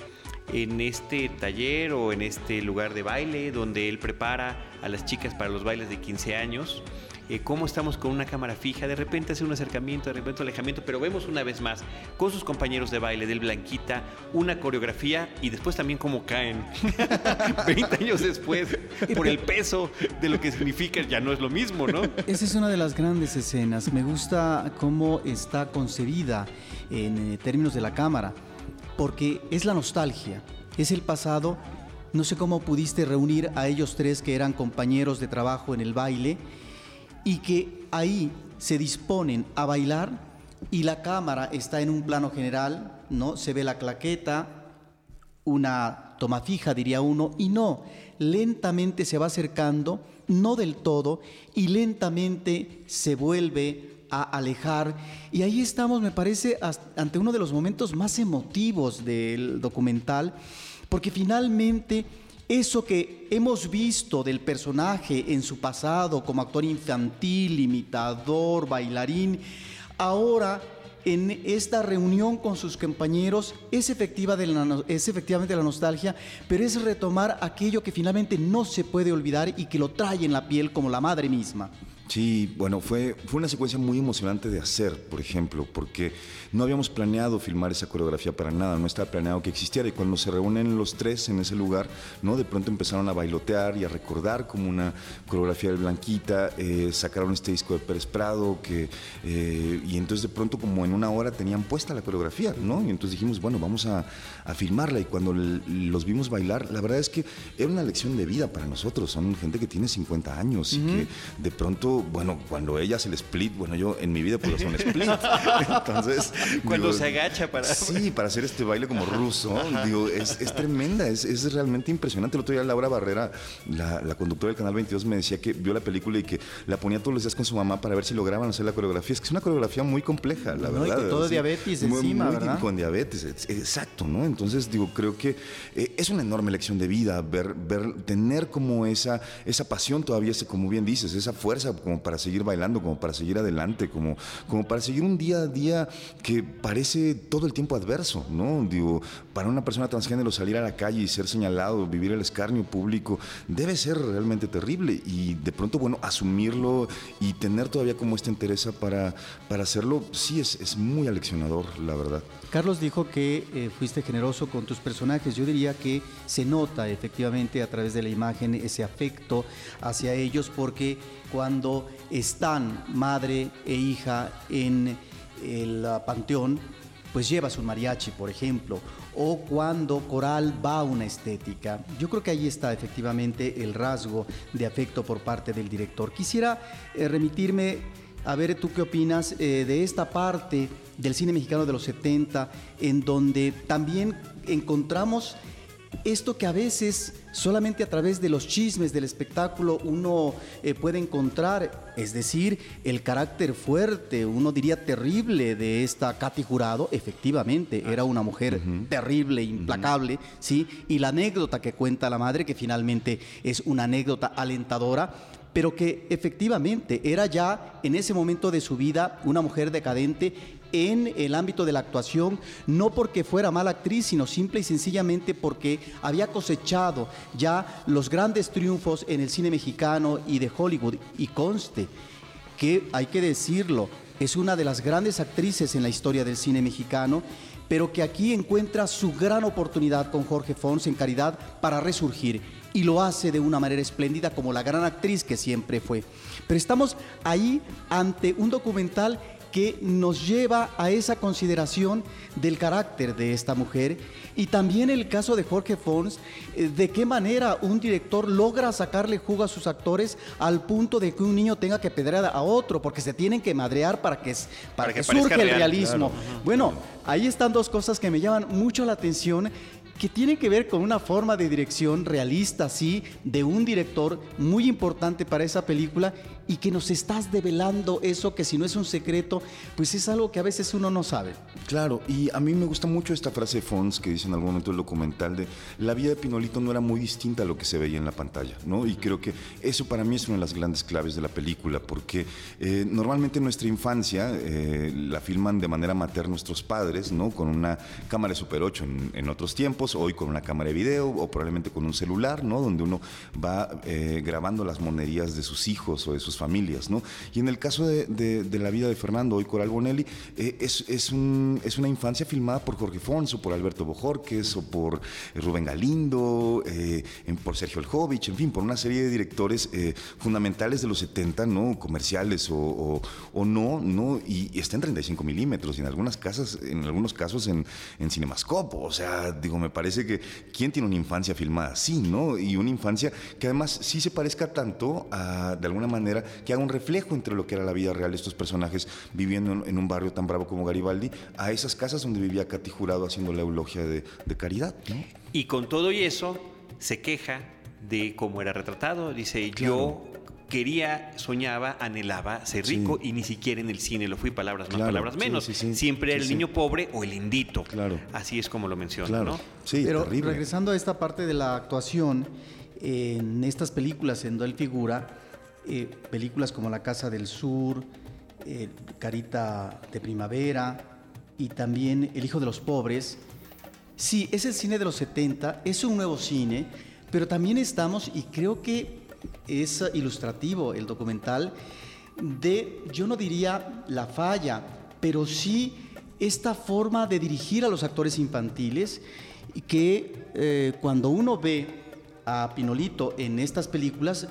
en este taller o en este lugar de baile donde él prepara a las chicas para los bailes de 15 años eh, cómo estamos con una cámara fija, de repente hace un acercamiento, de repente un alejamiento, pero vemos una vez más con sus compañeros de baile del Blanquita una coreografía y después también cómo caen 20 años después por el peso de lo que significa, ya no es lo mismo, ¿no? Esa es una de las grandes escenas. Me gusta cómo está concebida en eh, términos de la cámara, porque es la nostalgia, es el pasado. No sé cómo pudiste reunir a ellos tres que eran compañeros de trabajo en el baile y que ahí se disponen a bailar y la cámara está en un plano general, ¿no? Se ve la claqueta, una toma fija, diría uno, y no, lentamente se va acercando, no del todo, y lentamente se vuelve a alejar. Y ahí estamos, me parece, ante uno de los momentos más emotivos del documental, porque finalmente eso que hemos visto del personaje en su pasado como actor infantil, imitador, bailarín, ahora en esta reunión con sus compañeros es, efectiva es efectivamente la nostalgia, pero es retomar aquello que finalmente no se puede olvidar y que lo trae en la piel como la madre misma. Sí, bueno, fue, fue una secuencia muy emocionante de hacer, por ejemplo, porque no habíamos planeado filmar esa coreografía para nada, no estaba planeado que existiera. Y cuando se reúnen los tres en ese lugar, ¿no? De pronto empezaron a bailotear y a recordar como una coreografía de Blanquita, eh, sacaron este disco de Pérez Prado, que, eh, y entonces de pronto como en una hora tenían puesta la coreografía, ¿no? Y entonces dijimos, bueno, vamos a, a filmarla. Y cuando los vimos bailar, la verdad es que era una lección de vida para nosotros. Son gente que tiene 50 años y que de pronto bueno, cuando ella hace el split, bueno, yo en mi vida puedo hacer un split. Entonces. Cuando se agacha para. Sí, para hacer este baile como ruso. Digo, es, tremenda, es, realmente impresionante. El otro día Laura Barrera, la, conductora del Canal 22, me decía que vio la película y que la ponía todos los días con su mamá para ver si lograban hacer la coreografía. Es que es una coreografía muy compleja, la verdad. Y todo diabetes encima, ¿verdad? Con diabetes, exacto, ¿no? Entonces, digo, creo que eh, es una enorme lección de vida ver, ver, tener como esa, esa pasión todavía, como bien dices, esa fuerza como para seguir bailando, como para seguir adelante, como, como para seguir un día a día que parece todo el tiempo adverso, ¿no? Digo, para una persona transgénero salir a la calle y ser señalado, vivir el escarnio público, debe ser realmente terrible y de pronto, bueno, asumirlo y tener todavía como esta interés para, para hacerlo, sí es, es muy aleccionador, la verdad. Carlos dijo que eh, fuiste generoso con tus personajes. Yo diría que se nota efectivamente a través de la imagen ese afecto hacia ellos porque cuando están madre e hija en el panteón, pues llevas un mariachi, por ejemplo, o cuando Coral va a una estética. Yo creo que ahí está efectivamente el rasgo de afecto por parte del director. Quisiera eh, remitirme a ver tú qué opinas eh, de esta parte del cine mexicano de los 70, en donde también encontramos esto que a veces solamente a través de los chismes del espectáculo uno eh, puede encontrar, es decir, el carácter fuerte, uno diría terrible de esta Katy Jurado, efectivamente, era una mujer terrible, implacable, ¿sí? Y la anécdota que cuenta la madre, que finalmente es una anécdota alentadora, pero que efectivamente era ya en ese momento de su vida una mujer decadente en el ámbito de la actuación, no porque fuera mala actriz, sino simple y sencillamente porque había cosechado ya los grandes triunfos en el cine mexicano y de Hollywood. Y conste que, hay que decirlo, es una de las grandes actrices en la historia del cine mexicano, pero que aquí encuentra su gran oportunidad con Jorge Fons en Caridad para resurgir y lo hace de una manera espléndida como la gran actriz que siempre fue. Pero estamos ahí ante un documental que nos lleva a esa consideración del carácter de esta mujer y también el caso de Jorge Fons, eh, de qué manera un director logra sacarle jugo a sus actores al punto de que un niño tenga que pedrear a otro, porque se tienen que madrear para que, para Para que, surja el real, realismo. Bueno, ahí están dos cosas que me llaman mucho la atención que tienen que ver con una forma de dirección realista, sí, de un director muy importante para esa película y que nos estás develando eso que si no es un secreto, pues es algo que a veces uno no sabe. Claro, y a mí me gusta mucho esta frase de Fons que dice en algún momento del documental de la vida de Pinolito no era muy distinta a lo que se veía en la pantalla, ¿no? Y creo que eso para mí es una de las grandes claves de la película, porque eh, normalmente en nuestra infancia eh, la filman de manera materna nuestros padres, ¿no? Con una cámara de Super 8 en, en otros tiempos, hoy con una cámara de video o probablemente con un celular, ¿no? Donde uno va eh, grabando las monerías de sus hijos o de sus familias, ¿no? Y en el caso de, la vida de Fernando, hoy Coral Bonelli, eh, es, es, un- es una infancia filmada por Jorge Fons o por Alberto Bojorques o por eh, Rubén Galindo, eh, por Sergio Eljovich, en fin, por una serie de directores eh, fundamentales de los 70, ¿no? Comerciales o, o- no, ¿no? Y, está en 35 milímetros y en algunas casas, en algunos casos en, en Cinemascope. O sea, digo, me parece que ¿quién tiene una infancia filmada así, ¿no? Y una infancia que además sí se parezca tanto a, de alguna manera, que haga un reflejo entre lo que era la vida real de estos personajes viviendo en, un barrio tan bravo como Garibaldi, a esas casas donde vivía Katy Jurado haciendo la eulogia de, de caridad, ¿no? Y con todo y eso, se queja de cómo era retratado. Dice, yo quería, soñaba, anhelaba ser Sí. rico y ni siquiera en el cine lo fui, palabras más, Claro, palabras menos. sí, sí. Siempre era el sí. niño pobre o el indito. Claro. Así es como lo menciona, Claro. ¿no? Sí, Pero terrible. regresando a esta parte de la actuación, en estas películas en donde él figura, eh, películas como La Casa del Sur, eh, Carita de Primavera y también El Hijo de los Pobres, sí, es el cine de los 70, es un nuevo cine, pero también estamos, y creo que es ilustrativo el documental, de, yo no diría la falla, pero sí esta forma de dirigir a los actores infantiles que eh, cuando uno ve a Pinolito en estas películas,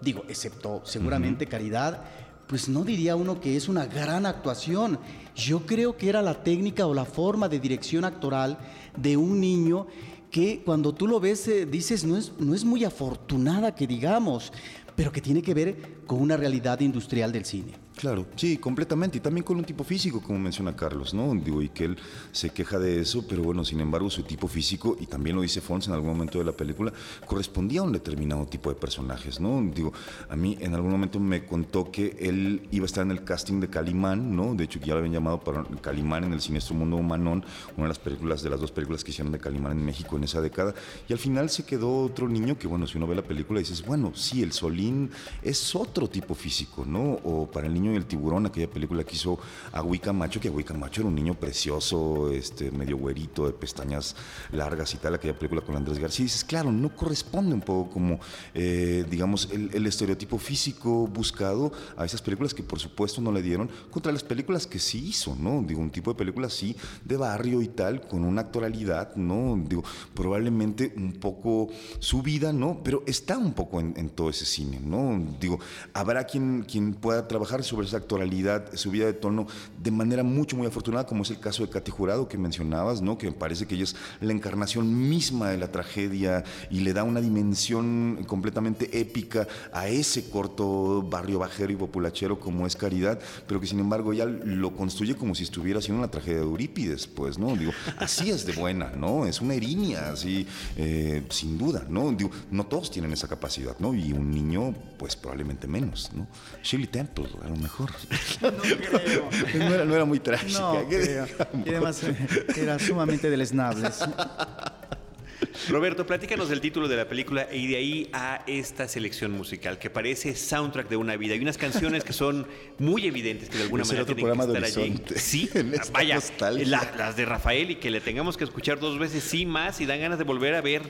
digo, excepto seguramente Caridad, pues no diría uno que es una gran actuación. Yo creo que era la técnica o la forma de dirección actoral de un niño que cuando tú lo ves eh, dices no es, no es muy afortunada que digamos, pero que tiene que ver con una realidad industrial del cine. Claro, sí, completamente. Y también con un tipo físico, como menciona Carlos, ¿no? Digo, y que él se queja de eso, pero bueno, sin embargo, su tipo físico, y también lo dice Fons en algún momento de la película, correspondía a un determinado tipo de personajes, ¿no? Digo, a mí en algún momento me contó que él iba a estar en el casting de Calimán, ¿no? De hecho, ya lo habían llamado para Calimán en el Siniestro Mundo Humanón, una de las películas, de las dos películas que hicieron de Calimán en México en esa década. Y al final se quedó otro niño que, bueno, si uno ve la película dices, bueno, sí, el Solín es otro tipo físico, ¿no? O para el niño y el tiburón, aquella película que hizo Agüí Camacho, que Agüí Camacho era un niño precioso, este, medio güerito, de pestañas largas y tal, aquella película con Andrés García. Y dices, claro, no corresponde un poco como, eh, digamos, el, estereotipo físico buscado a esas películas que por supuesto no le dieron contra las películas que sí hizo, ¿no? Digo, un tipo de película así, de barrio y tal, con una actoralidad, ¿no? Digo, probablemente un poco subida, ¿no? Pero está un poco en, en todo ese cine, ¿no? Digo, habrá quien, quien pueda trabajar sobre esa actoralidad, subida de tono, de manera mucho, muy afortunada, como es el caso de Katy Jurado que mencionabas, ¿no? Que parece que ella es la encarnación misma de la tragedia y le da una dimensión completamente épica a ese corto barrio bajero y populachero como es Caridad, pero que sin embargo ella lo construye como si estuviera haciendo una tragedia de Eurípides, pues, ¿no? Digo, así es de buena, ¿no? Es una erinia, así, eh, sin duda, ¿no? Digo, no todos tienen esa capacidad, ¿no? Y un niño, pues probablemente menos, ¿no? Shirley Temple, a lo mejor. No creo. no, era, no era muy trágica. No creo. Y además eh, era sumamente deleznables. Roberto, platícanos del título de la película y de ahí a esta selección musical que parece soundtrack de una vida. Hay unas canciones que son muy evidentes que de alguna manera otro tienen que programa de estar allí. Horizonte. Sí, En esta vaya, la- las de Rafael y que le tengamos que escuchar dos veces sí más y dan ganas de volver a ver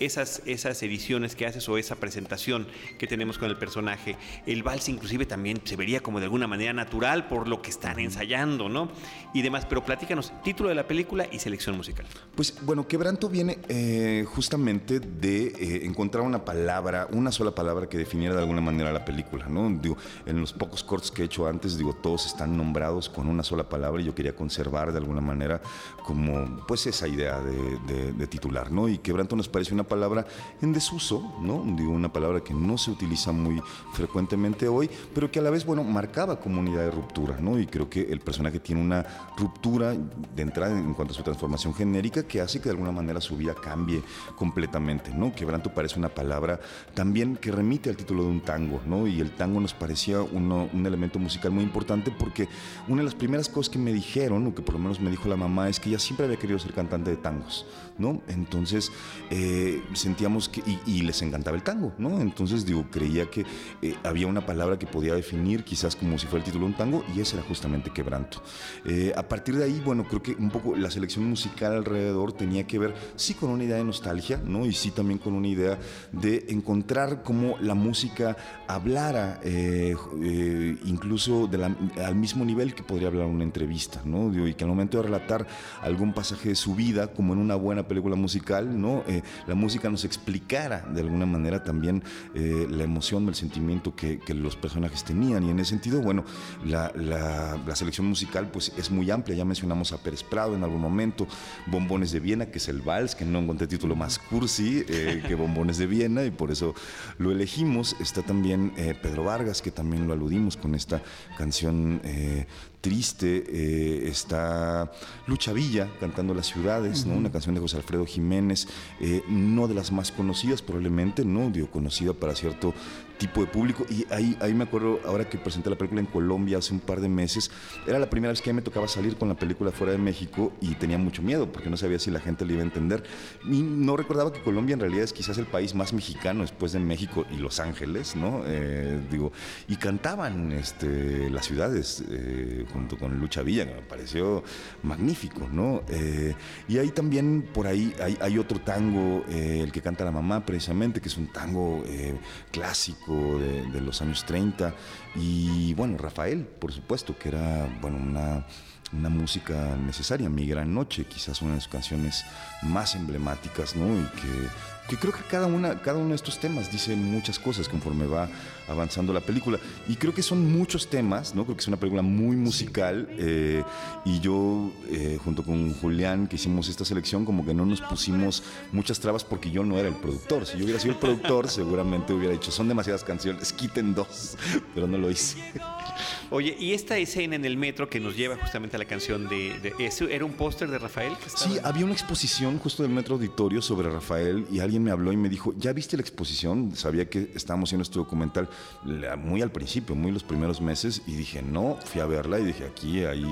esas, esas ediciones que haces o esa presentación que tenemos con el personaje. El vals inclusive también se vería como de alguna manera natural por lo que están ensayando, ¿no? Y demás, pero platícanos, título de la película y selección musical. Pues bueno, Quebranto viene eh, justamente de eh, encontrar una palabra, una sola palabra que definiera de alguna manera la película, ¿no? Digo, en los pocos cortos que he hecho antes, digo, todos están nombrados con una sola palabra y yo quería conservar de alguna manera como pues esa idea de, titular, ¿no? Y quebranto nos parece una palabra en desuso, ¿no? Digo, una palabra que no se utiliza muy frecuentemente hoy, pero que a la vez, bueno, marcaba comunidad de ruptura, ¿no? Y creo que el personaje tiene una ruptura de entrada en cuanto a su transformación genérica que hace que de alguna manera su vida cambie completamente, ¿no? Quebranto parece una palabra también que remite al título de un tango, ¿no? Y el tango nos parecía un elemento musical muy importante porque una de las primeras cosas que me dijeron, o que por lo menos me dijo la mamá, es que ella siempre había querido ser cantante de tangos, ¿no? Entonces eh, sentíamos que, y, les encantaba el tango, ¿no? Entonces digo, creía que eh, había una palabra que podía definir quizás como si fuera el título de un tango y ese era justamente quebranto. Eh, a partir de ahí, bueno, creo que un poco la selección musical alrededor tenía que ver sí con una idea de nostalgia, ¿no? Y sí también con una idea de encontrar cómo la música hablara incluso al mismo nivel que podría hablar una entrevista, ¿no? Y que al momento de relatar algún pasaje de su vida, como en una buena película musical, ¿no? Eh, la música nos explicara de alguna manera también eh, la emoción, el sentimiento que, los personajes tenían. Y en ese sentido, bueno, la, selección musical pues es muy amplia. Ya mencionamos a Pérez Prado en algún momento, Bombones de Viena, que es el vals, que no encontré título más cursi eh, que Bombones de Viena y por eso lo elegimos. Está también Pedro Vargas, que también lo aludimos con esta canción triste eh, está Lucha Villa cantando Las ciudades, ¿no? una canción de José Alfredo Jiménez, eh, no de las más conocidas probablemente, no, digo, conocida para cierto tipo de público. Y ahí, ahí me acuerdo, ahora que presenté la película en Colombia hace un par de meses, era la primera vez que a mí me tocaba salir con la película fuera de México y tenía mucho miedo porque no sabía si la gente le iba a entender. Y no recordaba que Colombia en realidad es quizás el país más mexicano después de México y Los Ángeles, ¿no? Eh, digo, y cantaban este, las ciudades eh, junto con Lucha Villa, que me pareció magnífico, ¿no? Eh, y ahí también, por ahí, hay, hay otro tango, el que canta la mamá precisamente, que es un tango clásico de, los años 30. Y bueno, Rafael, por supuesto, que era bueno, una, una música necesaria, Mi Gran Noche, quizás una de sus canciones más emblemáticas, ¿no? Y que que creo que cada, una, cada uno de estos temas dice muchas cosas conforme va avanzando la película. Y creo que son muchos temas, ¿no? Creo que es una película muy musical. Eh, y yo, eh, junto con Julián, que hicimos esta selección, como que no nos pusimos muchas trabas porque yo no era el productor. Si yo hubiera sido el productor, seguramente hubiera dicho, son demasiadas canciones, quiten dos. Pero no lo hice. Oye, y esta escena en el metro que nos lleva justamente a la canción de... ¿Era un póster de Rafael? Sí, había una exposición justo del Metro Auditorio sobre Rafael y alguien me habló y me dijo, ¿ya viste la exposición? Sabía que estábamos haciendo este documental muy al principio, muy los primeros meses y dije, no, fui a verla y dije, aquí hay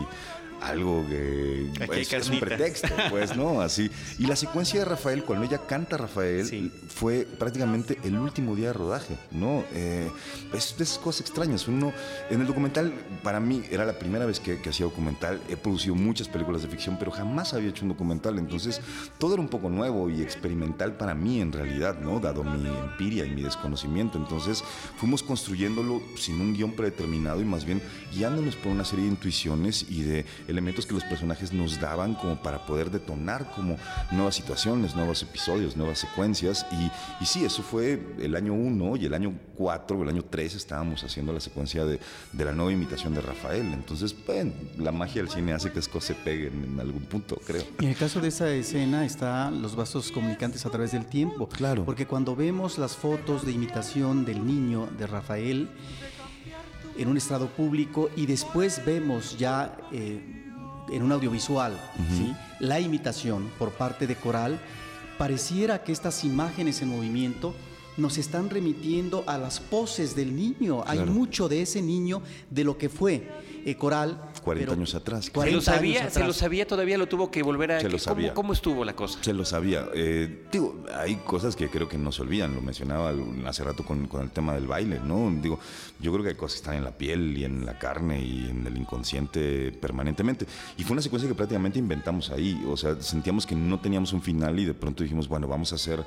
algo que es, un pretexto, pues, ¿no? Así. Y la secuencia de Rafael, cuando ella canta Rafael, fue prácticamente el último día de rodaje, ¿no? Eh, es esas cosas extrañas. Uno, en el documental, para mí, era la primera vez que, hacía documental. He producido muchas películas de ficción, pero jamás había hecho un documental. Entonces, todo era un poco nuevo y experimental para mí, en realidad, ¿no? Dado mi empiria y mi desconocimiento. Entonces, fuimos construyéndolo sin un guion predeterminado y más bien guiándonos por una serie de intuiciones y de elementos que los personajes nos daban como para poder detonar como nuevas situaciones, nuevos episodios, nuevas secuencias. Y, y sí, eso fue el año 1 y el año 4, el año 3 estábamos haciendo la secuencia de, de la nueva imitación de Rafael. Entonces, la magia del cine hace que esto se pegue en, algún punto, creo. Y en el caso de esa escena están los vasos comunicantes a través del tiempo. Claro. Porque cuando vemos las fotos de imitación del niño de Rafael, en un estrado público y después vemos ya eh, en un audiovisual, ¿sí? la imitación por parte de Coral, pareciera que estas imágenes en movimiento nos están remitiendo a las poses del niño. Hay mucho de ese niño, de lo que fue eh, Coral. 40 años atrás. ¿Se lo, sabía, ¿Se lo sabía todavía? ¿Lo tuvo que volver a...? Se lo sabía. ¿Cómo, estuvo la cosa? Se lo sabía. Eh, digo, hay cosas que creo que no se olvidan. Lo mencionaba hace rato con, con, el tema del baile, ¿no? Digo, yo creo que hay cosas que están en la piel y en la carne y en el inconsciente permanentemente. Y fue una secuencia que prácticamente inventamos ahí. O sea, sentíamos que no teníamos un final y de pronto dijimos, bueno, vamos a hacer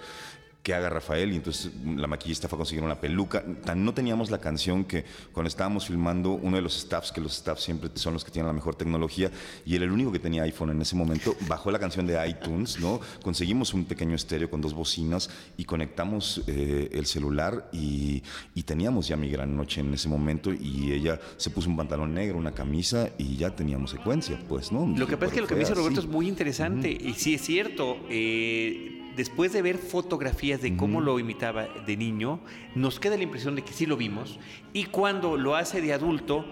¿qué haga Rafael? Y entonces la maquillista fue a conseguir una peluca. Tan no teníamos la canción que cuando estábamos filmando, uno de los staffs, que los staffs siempre son los que tienen la mejor tecnología, y él el único que tenía iPhone en ese momento, bajó la canción de iTunes, ¿no? Conseguimos un pequeño estéreo con dos bocinas y conectamos eh, el celular y, y teníamos ya mi gran noche en ese momento y ella se puso un pantalón negro, una camisa y ya teníamos secuencia, pues, ¿no? Lo que pasa es que lo que me dice Roberto así. es muy interesante y sí es cierto. eh, después de ver fotografías de cómo lo imitaba de niño, nos queda la impresión de que sí lo vimos y cuando lo hace de adulto,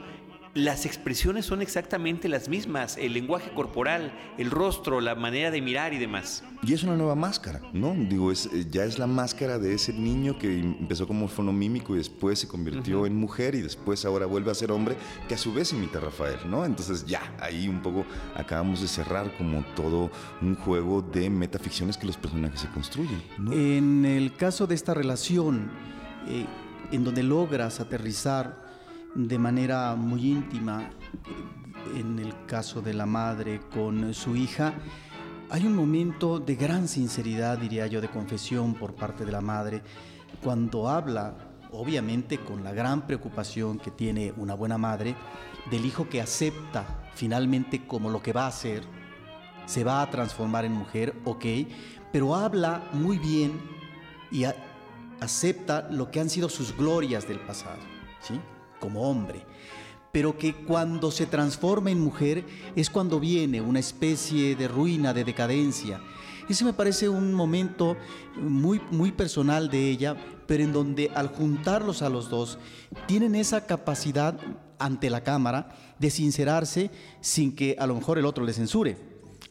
las expresiones son exactamente las mismas, el lenguaje corporal, el rostro, la manera de mirar y demás. Y es una nueva máscara, ¿no? Digo, es, eh, ya es la máscara de ese niño que empezó como fonomímico y después se convirtió en mujer y después ahora vuelve a ser hombre, que a su vez imita a Rafael, ¿no? Entonces ya, ahí un poco acabamos de cerrar como todo un juego de metaficciones que los personajes se construyen, ¿no? En el caso de esta relación, eh, en donde logras aterrizar de manera muy íntima, eh, en el caso de la madre con su hija, hay un momento de gran sinceridad, diría yo, de confesión por parte de la madre, cuando habla, obviamente con la gran preocupación que tiene una buena madre, del hijo que acepta finalmente como lo que va a ser, se va a transformar en mujer, ok, pero habla muy bien y acepta lo que han sido sus glorias del pasado, ¿sí? Como hombre. Pero que cuando se transforma en mujer es cuando viene una especie de ruina, de decadencia. Ese me parece un momento muy, muy personal de ella, pero en donde al juntarlos a los dos, tienen esa capacidad ante la cámara de sincerarse sin que a lo mejor el otro le censure.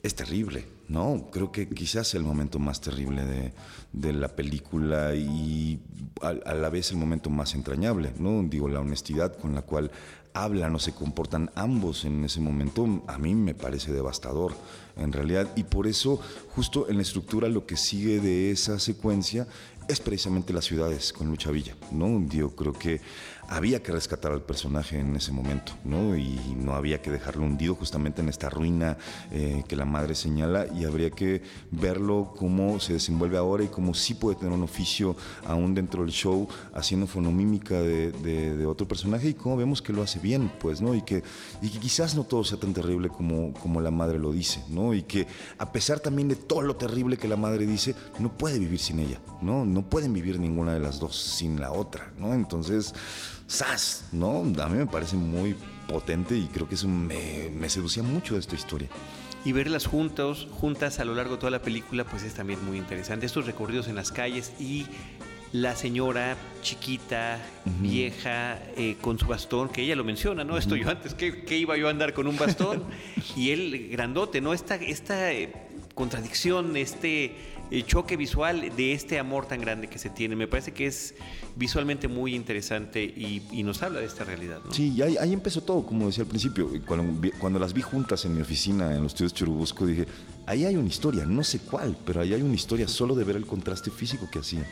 Es terrible, ¿no? Creo que quizás el momento más terrible de, de la película y a, la vez el momento más entrañable, ¿no? Digo, la honestidad con la cual hablan o se comportan ambos en ese momento, a mí me parece devastador, en realidad. Y por eso, justo en la estructura, lo que sigue de esa secuencia es precisamente las ciudades con Lucha Villa, ¿no? Yo creo que había que rescatar al personaje en ese momento, ¿no? Y no había que dejarlo hundido justamente en esta ruina eh, que la madre señala y habría que verlo cómo se desenvuelve ahora y cómo sí puede tener un oficio aún dentro del show haciendo fonomímica de, de- otro personaje y cómo vemos que lo hace bien, pues, ¿no? Y que, y que quizás no todo sea tan terrible como, como la madre lo dice, ¿no? Y que a pesar también de todo lo terrible que la madre dice, no puede vivir sin ella, ¿no? No pueden vivir ninguna de las dos sin la otra, ¿no? Entonces, ¡zas! ¿no? A mí me parece muy potente y creo que eso me, me seducía mucho de esta historia. Y verlas juntos, juntas a lo largo de toda la película, pues es también muy interesante. Estos recorridos en las calles y la señora chiquita, vieja, eh, con su bastón, que ella lo menciona, ¿no? Esto yo antes, ¿qué, qué iba yo a andar con un bastón? y él grandote, ¿no? Esta, esta eh, contradicción, este eh, choque visual de este amor tan grande que se tiene, me parece que es visualmente muy interesante y, y nos habla de esta realidad, ¿no? Sí, ahí, ahí empezó todo, como decía al principio. Cuando las vi juntas en mi oficina, en los estudios Churubusco, dije, ahí hay una historia, no sé cuál, pero ahí hay una historia solo de ver el contraste físico que hacían.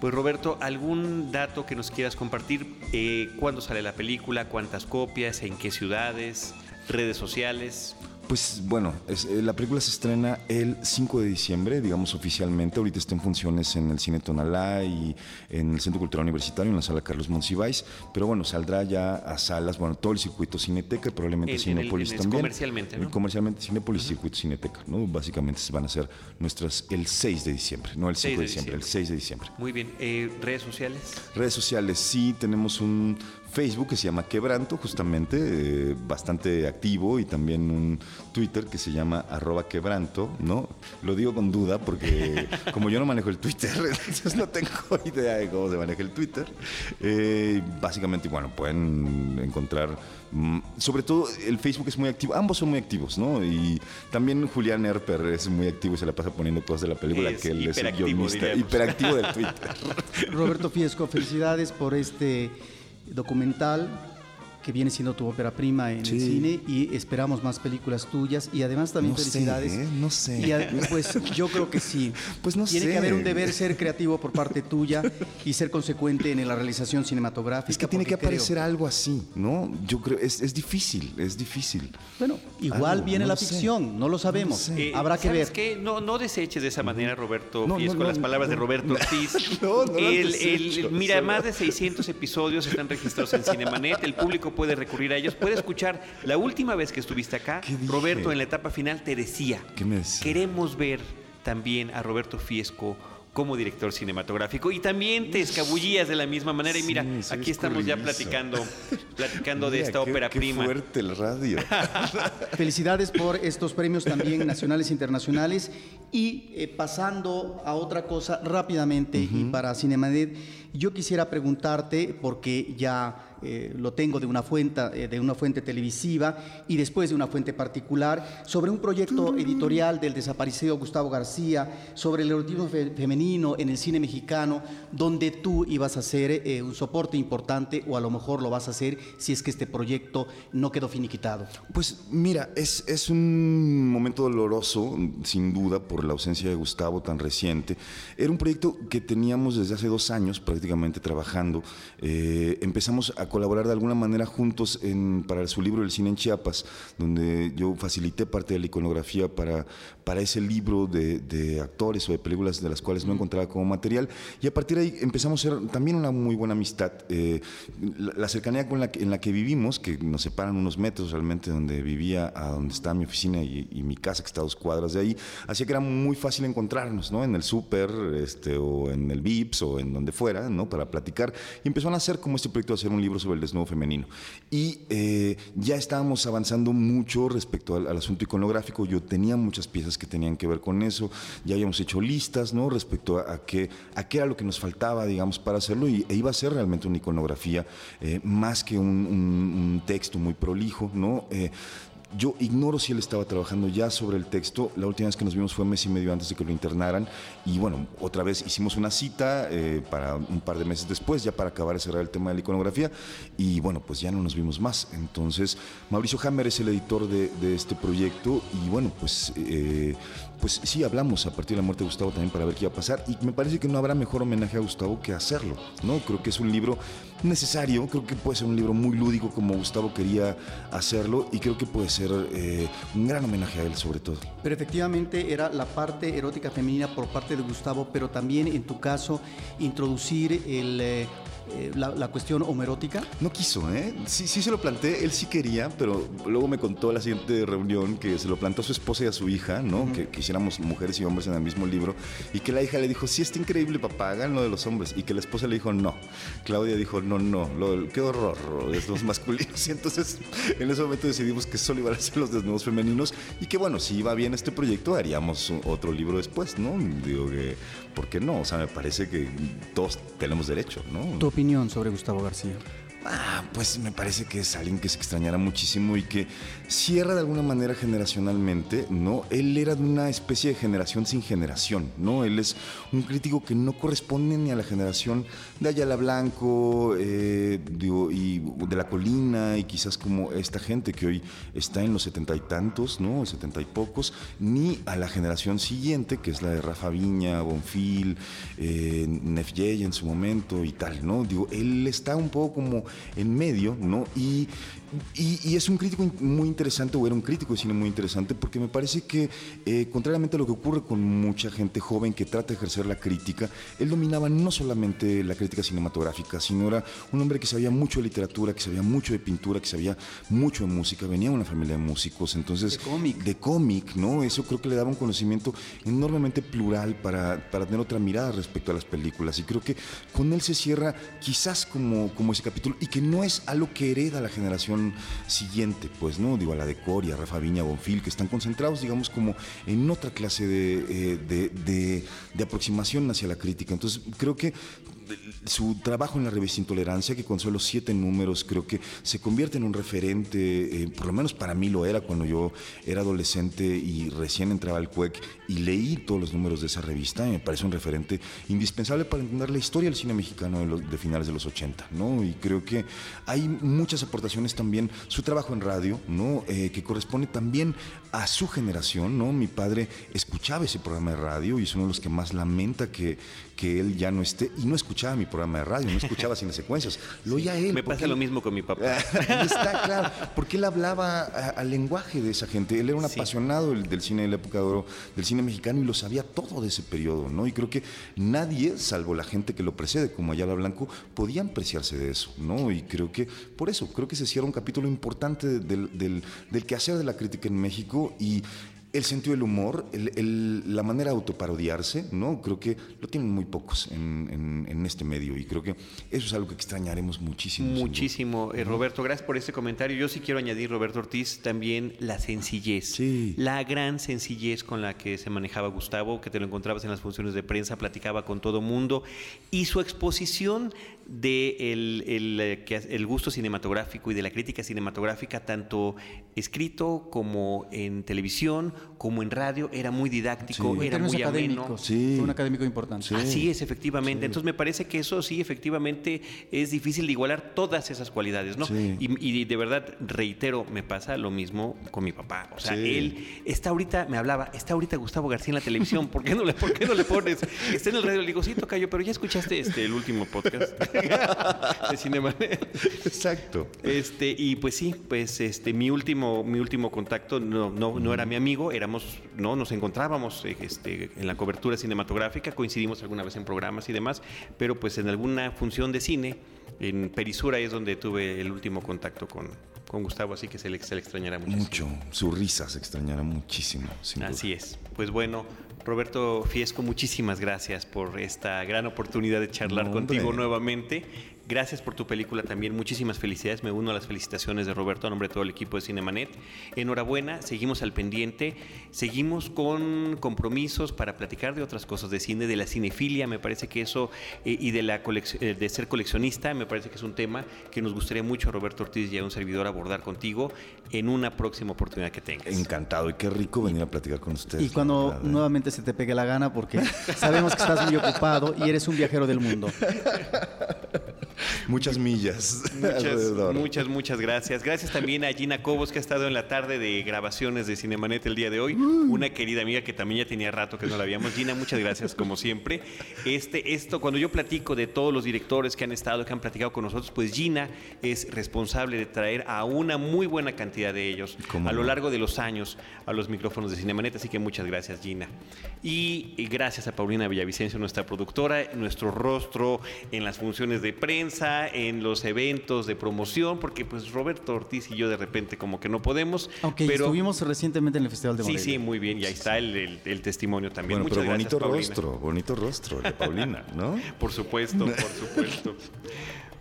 Pues Roberto, ¿algún dato que nos quieras compartir? Eh, ¿Cuándo sale la película? ¿Cuántas copias? ¿En qué ciudades? ¿Redes sociales? Pues bueno, es- eh, la película se estrena el 5 de diciembre, digamos oficialmente. Ahorita está en funciones en el Cine Tonalá y en el Centro Cultural Universitario, en la sala Carlos Monsiváis. Pero bueno, saldrá ya a salas, bueno, todo el circuito Cineteca, probablemente En- en el- Cinépolis en el también. comercialmente, ¿no? Eh, Comercialmente Cinépolis y circuito Cineteca, ¿no? Básicamente van a ser nuestras el 6 de diciembre, no el 5 6 de de diciembre, el diciembre. 6 de diciembre. Muy bien. Eh, ¿Redes sociales? Redes sociales, sí, tenemos un Facebook que se llama Quebranto, justamente, eh, bastante activo, y también un Twitter que se llama arroba quebranto, ¿no? Lo digo con duda porque como yo no manejo el Twitter, entonces no tengo idea de cómo se maneja el Twitter. Eh, básicamente, bueno, pueden encontrar, mm, sobre todo el Facebook es muy activo, ambos son muy activos, ¿no? Y también Julián Erper es muy activo y se la pasa poniendo cosas de la película Es que él es el guionista, diríamos. hiperactivo del Twitter. Roberto Fiesco, felicidades por este documental que viene siendo tu ópera prima en Sí. el cine y esperamos más películas tuyas y además también No sé, felicidades. ¿eh? No sé. Y a- pues yo creo que sí. Pues no Tiene sé. que haber un deber ser creativo por parte tuya y ser consecuente en la realización cinematográfica. Es que tiene que creo- aparecer algo así, ¿no? Yo creo, es, es difícil, es difícil. Bueno, Igual Algo, viene no la sé. ficción, no lo sabemos. sé. Eh, Habrá que ¿sabes ver. qué? No, no deseches de esa manera, Roberto no, con las palabras de. Roberto Ortiz. No, no El- el- mira, más de 600 episodios están registrados en Cinemanet. El público puede recurrir a ellos, puede escuchar. La última vez que estuviste acá. Roberto en la etapa final te decía, ¿Qué me decía? queremos ver también a Roberto Fiesco como director cinematográfico y también te escabullías de la misma manera y mira, Sí, aquí estamos ya platicando platicando de esta qué- ópera qué prima. fuerte el radio. Felicidades por estos premios también nacionales e internacionales. Y eh, pasando a otra cosa rápidamente y para Cinemanet, yo quisiera preguntarte, porque ya eh, lo tengo de una, fuente, eh, de una fuente televisiva y después de una fuente particular, sobre un proyecto editorial del desaparecido Gustavo García, sobre el erotismo fe- femenino en el cine mexicano, donde tú ibas a ser eh, un soporte importante o a lo mejor lo vas a hacer si es que este proyecto no quedó finiquitado. Pues mira, es, es un momento doloroso, sin duda, por la ausencia de Gustavo tan reciente. Era un proyecto que teníamos desde hace dos años prácticamente trabajando. Eh, empezamos a colaborar de alguna manera juntos en- para su libro El cine en Chiapas, donde yo facilité parte de la iconografía para, para ese libro de, de actores o de películas de las cuales no encontraba como material. Y a partir de ahí empezamos a hacer también una muy buena amistad. Eh, la, la cercanía con la que, en la que vivimos, que nos separan unos metros realmente donde vivía a donde está mi oficina y, y mi casa, que está a dos cuadras de ahí, hacía que era muy fácil encontrarnos, ¿no? En el súper, este, o en el VIPS, o en donde fuera, ¿no? Para platicar. Y empezó a hacer como este proyecto de hacer un libro sobre el desnudo femenino. Y eh, ya estábamos avanzando mucho respecto al, asunto iconográfico. Yo tenía muchas piezas que tenían que ver con eso. Ya habíamos hecho listas, ¿no? Respecto a, qué, a qué era lo que nos faltaba, digamos, para hacerlo. Y, e iba a ser realmente una iconografía eh, más que un texto muy prolijo, ¿no? Eh, yo ignoro si él estaba trabajando ya sobre el texto. La última vez que nos vimos fue mes y medio antes de que lo internaran. Y bueno, otra vez hicimos una cita eh, para un par de meses después, ya para acabar de cerrar el tema de la iconografía. Y bueno, pues ya no nos vimos más. Entonces, Mauricio Hammer es el editor de, de este proyecto. Y bueno, pues, eh, pues sí, hablamos a partir de la muerte de Gustavo también para ver qué iba a pasar. Y me parece que no habrá mejor homenaje a Gustavo que hacerlo. ¿no? Creo que es un libro necesario. Creo que puede ser un libro muy lúdico como Gustavo quería hacerlo. Y creo que puede ser eh, un gran homenaje a él, sobre todo. Pero efectivamente era la parte erótica femenina por parte de Gustavo, pero también en tu caso introducir el, eh, eh, la, la cuestión homoerótica. No quiso, ¿eh? Sí, sí se lo planteé, él sí quería, pero luego me contó a la siguiente reunión que se lo plantó a su esposa y a su hija, ¿no? que, que hiciéramos mujeres y hombres en el mismo libro, y que la hija le dijo, sí, está increíble, papá, hagan lo de los hombres, y que la esposa le dijo, no. Claudia dijo, no, no, lo- qué horror, es los masculinos, y entonces en ese momento decidimos que solo iban a ser los desnudos femeninos, y que bueno, si iba bien este proyecto, haríamos otro libro después, ¿no? Digo que, ¿por qué no? O sea, me parece que todos tenemos derecho, ¿no? Tu opinión sobre Gustavo García. Ah, pues me parece que es alguien que se extrañará muchísimo y que cierra de alguna manera generacionalmente, ¿no? Él era de una especie de generación sin generación, ¿no? Él es un crítico que no corresponde ni a la generación de Ayala Blanco, eh, y de La Colina, y quizás como esta gente que hoy está en los setenta y tantos, ¿no? Setenta y pocos, ni a la generación siguiente, que es la de Rafa Viña, Bonfil, eh, Nef en su momento y tal, ¿no? Digo, él está un poco como en medio, ¿no? Y, y- y es un crítico muy interesante, o era un crítico de cine muy interesante, porque me parece que, eh, contrariamente a lo que ocurre con mucha gente joven que trata de ejercer la crítica, él dominaba no solamente la crítica cinematográfica, sino era un hombre que sabía mucho de literatura, que sabía mucho de pintura, que sabía mucho de música, venía de una familia de músicos, entonces... De cómic. De cómic, ¿no? Eso creo que le daba un conocimiento enormemente plural para, para tener otra mirada respecto a las películas. Y creo que con él se cierra quizás como, como ese capítulo, y que no es algo que hereda la generación siguiente, pues, ¿no? Digo, a la de Coria, Rafa Viña, Bonfil, que están concentrados, digamos, como en otra clase de, eh, de- de- de aproximación hacia la crítica. Entonces, creo que su trabajo en la revista Intolerancia, que con solo siete números creo que se convierte en un referente, eh, por lo menos para mí lo era cuando yo era adolescente y recién entraba al CUEC y leí todos los números de esa revista, me parece un referente indispensable para entender la historia del cine mexicano de finales de los 80, ¿no? Y creo que hay muchas aportaciones también, su trabajo en radio, ¿no? Eh, que corresponde también a su generación, ¿no? Mi padre escuchaba ese programa de radio y es uno de los que más lamenta que, que él ya no esté, y no escuchaba mi programa de radio, no escuchaba sin secuencias, lo oía él. Me pasa lo mismo con mi papá. Está, claro. Porque él hablaba al lenguaje de esa gente. Él era un Sí. apasionado del, del cine de la época de oro, del cine mexicano, y lo sabía todo de ese periodo, ¿no? Y creo que nadie, salvo la gente que lo precede, como Ayala Blanco, podían apreciarse de eso, ¿no? Y creo que, por eso, creo que se cierra un capítulo importante del, del, del quehacer de la crítica en México y. El sentido del humor, el- el- la manera de autoparodiarse, ¿no? Creo que lo tienen muy pocos en, en- en este medio y creo que eso es algo que extrañaremos muchísimo. Muchísimo, eh, Roberto. Gracias por este comentario. Yo sí quiero añadir, Roberto Ortiz, también la sencillez. Sí. La gran sencillez con la que se manejaba Gustavo, que te lo encontrabas en las funciones de prensa, platicaba con todo mundo. Y su exposición de el, el, eh, que- el gusto cinematográfico y de la crítica cinematográfica, tanto escrito como en televisión, como en radio, era muy didáctico, Sí. Era muy ameno. Sí. fue un académico importante. Sí. Así es, efectivamente. Entonces me parece que eso sí, efectivamente, es difícil de igualar todas esas cualidades, ¿no? Sí. Y, y de verdad, reitero, me pasa lo mismo con mi papá. O sea, Sí. él está ahorita, me hablaba, está ahorita Gustavo García en la televisión, ¿por qué no le, por qué no le pones? Está en el radio, le digo, sí, tocayo, pero ya escuchaste este, el último podcast de Cinemanet. Exacto. Este, y pues sí, pues este, mi último, mi último contacto no, no, no era mi amigo, éramos, no, nos encontrábamos eh, este, en la cobertura cinematográfica, coincidimos alguna vez en programas y demás, pero pues en alguna función de cine, en Perisura es donde tuve el último contacto con, con Gustavo, así que se le, se le extrañará muchísimo. Mucho. Su risa se extrañará muchísimo. sin duda. Así es. Pues bueno, Roberto Fiesco, muchísimas gracias por esta gran oportunidad de charlar No, contigo nuevamente. Gracias por tu película también. Muchísimas felicidades. Me uno a las felicitaciones de Roberto a nombre de todo el equipo de Cinemanet. Enhorabuena, seguimos al pendiente. Seguimos con compromisos para platicar de otras cosas de cine, de la cinefilia. Me parece que eso, eh, y de, la colec- eh, de ser coleccionista, me parece que es un tema que nos gustaría mucho a Roberto Ortiz y a un servidor abordar contigo en una próxima oportunidad que tengas. Encantado y qué rico venir a platicar con ustedes. Y cuando verdad. nuevamente se te pegue la gana, porque sabemos que estás muy ocupado y eres un viajero del mundo. Muchas millas. Muchas, alrededor. muchas, muchas gracias. Gracias también a Gina Cobos, que ha estado en la tarde de grabaciones de Cinemanet el día de hoy. Una querida amiga que también ya tenía rato que no la habíamos. Gina, muchas gracias, como siempre. Este, esto, cuando yo platico de todos los directores que han estado, que han platicado con nosotros, pues Gina es responsable de traer a una muy buena cantidad de ellos ¿Cómo a lo largo de los años a los micrófonos de Cinemanet. Así que muchas gracias, Gina. Y gracias a Paulina Villavicencio, nuestra productora, nuestro rostro en las funciones de prensa, en los eventos de promoción, porque pues Roberto Ortiz y yo de repente como que no podemos. Aunque pero estuvimos recientemente en el Festival de Sí, Morelia. sí, muy bien. Y ahí está el, el- el testimonio también. Bueno, Muchas pero gracias, bonito Paulina. rostro, bonito rostro, de Paulina, ¿no? Por supuesto, por supuesto.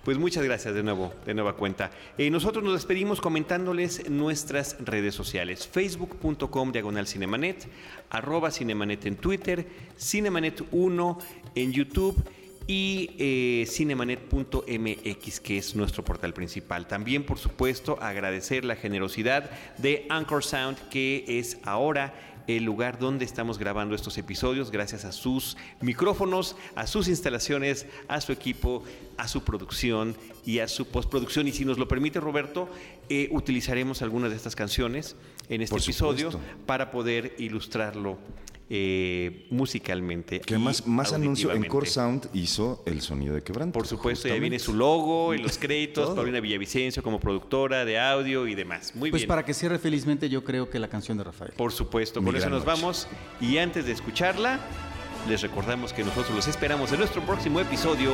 Pues muchas gracias de nuevo, de nueva cuenta. Eh, nosotros nos despedimos comentándoles nuestras redes sociales. Facebook.com diagonal Cinemanet, arroba Cinemanet en Twitter, Cinemanet1 en YouTube y eh, cinemanet.mx, que es nuestro portal principal. También, por supuesto, agradecer la generosidad de Anchor Sound, que es ahora el lugar donde estamos grabando estos episodios, gracias a sus micrófonos, a sus instalaciones, a su equipo, a su producción y a su postproducción. Y si nos lo permite, Roberto, eh, utilizaremos algunas de estas canciones en este Por episodio supuesto. para poder ilustrarlo eh, musicalmente. Que más, más anuncio, en. Core Sound hizo el sonido de quebranto. Por supuesto, ya viene su justamente. logo y los créditos. Paulina Villavicencio como productora de audio y demás. Muy Pues bien. para que cierre felizmente, yo creo que la canción de Rafael. Por supuesto, Mi con eso nos noche. vamos. Y antes de escucharla, les recordamos que nosotros los esperamos en nuestro próximo episodio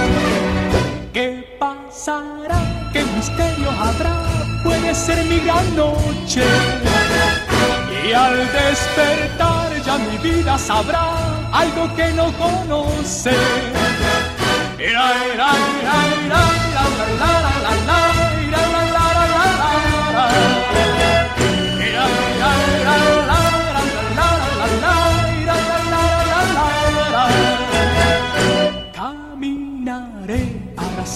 ¿Qué pasará? ¿Qué misterio habrá? Puede ser mi gran noche. Y al despertar ya mi vida sabrá algo que no conoce. Ira, ira, ira,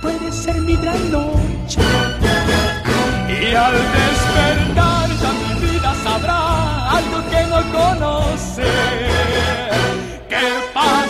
Puede ser mi gran noche. Y al despertar ya mi vida sabrá algo que no conoce. ¿Qué pasará?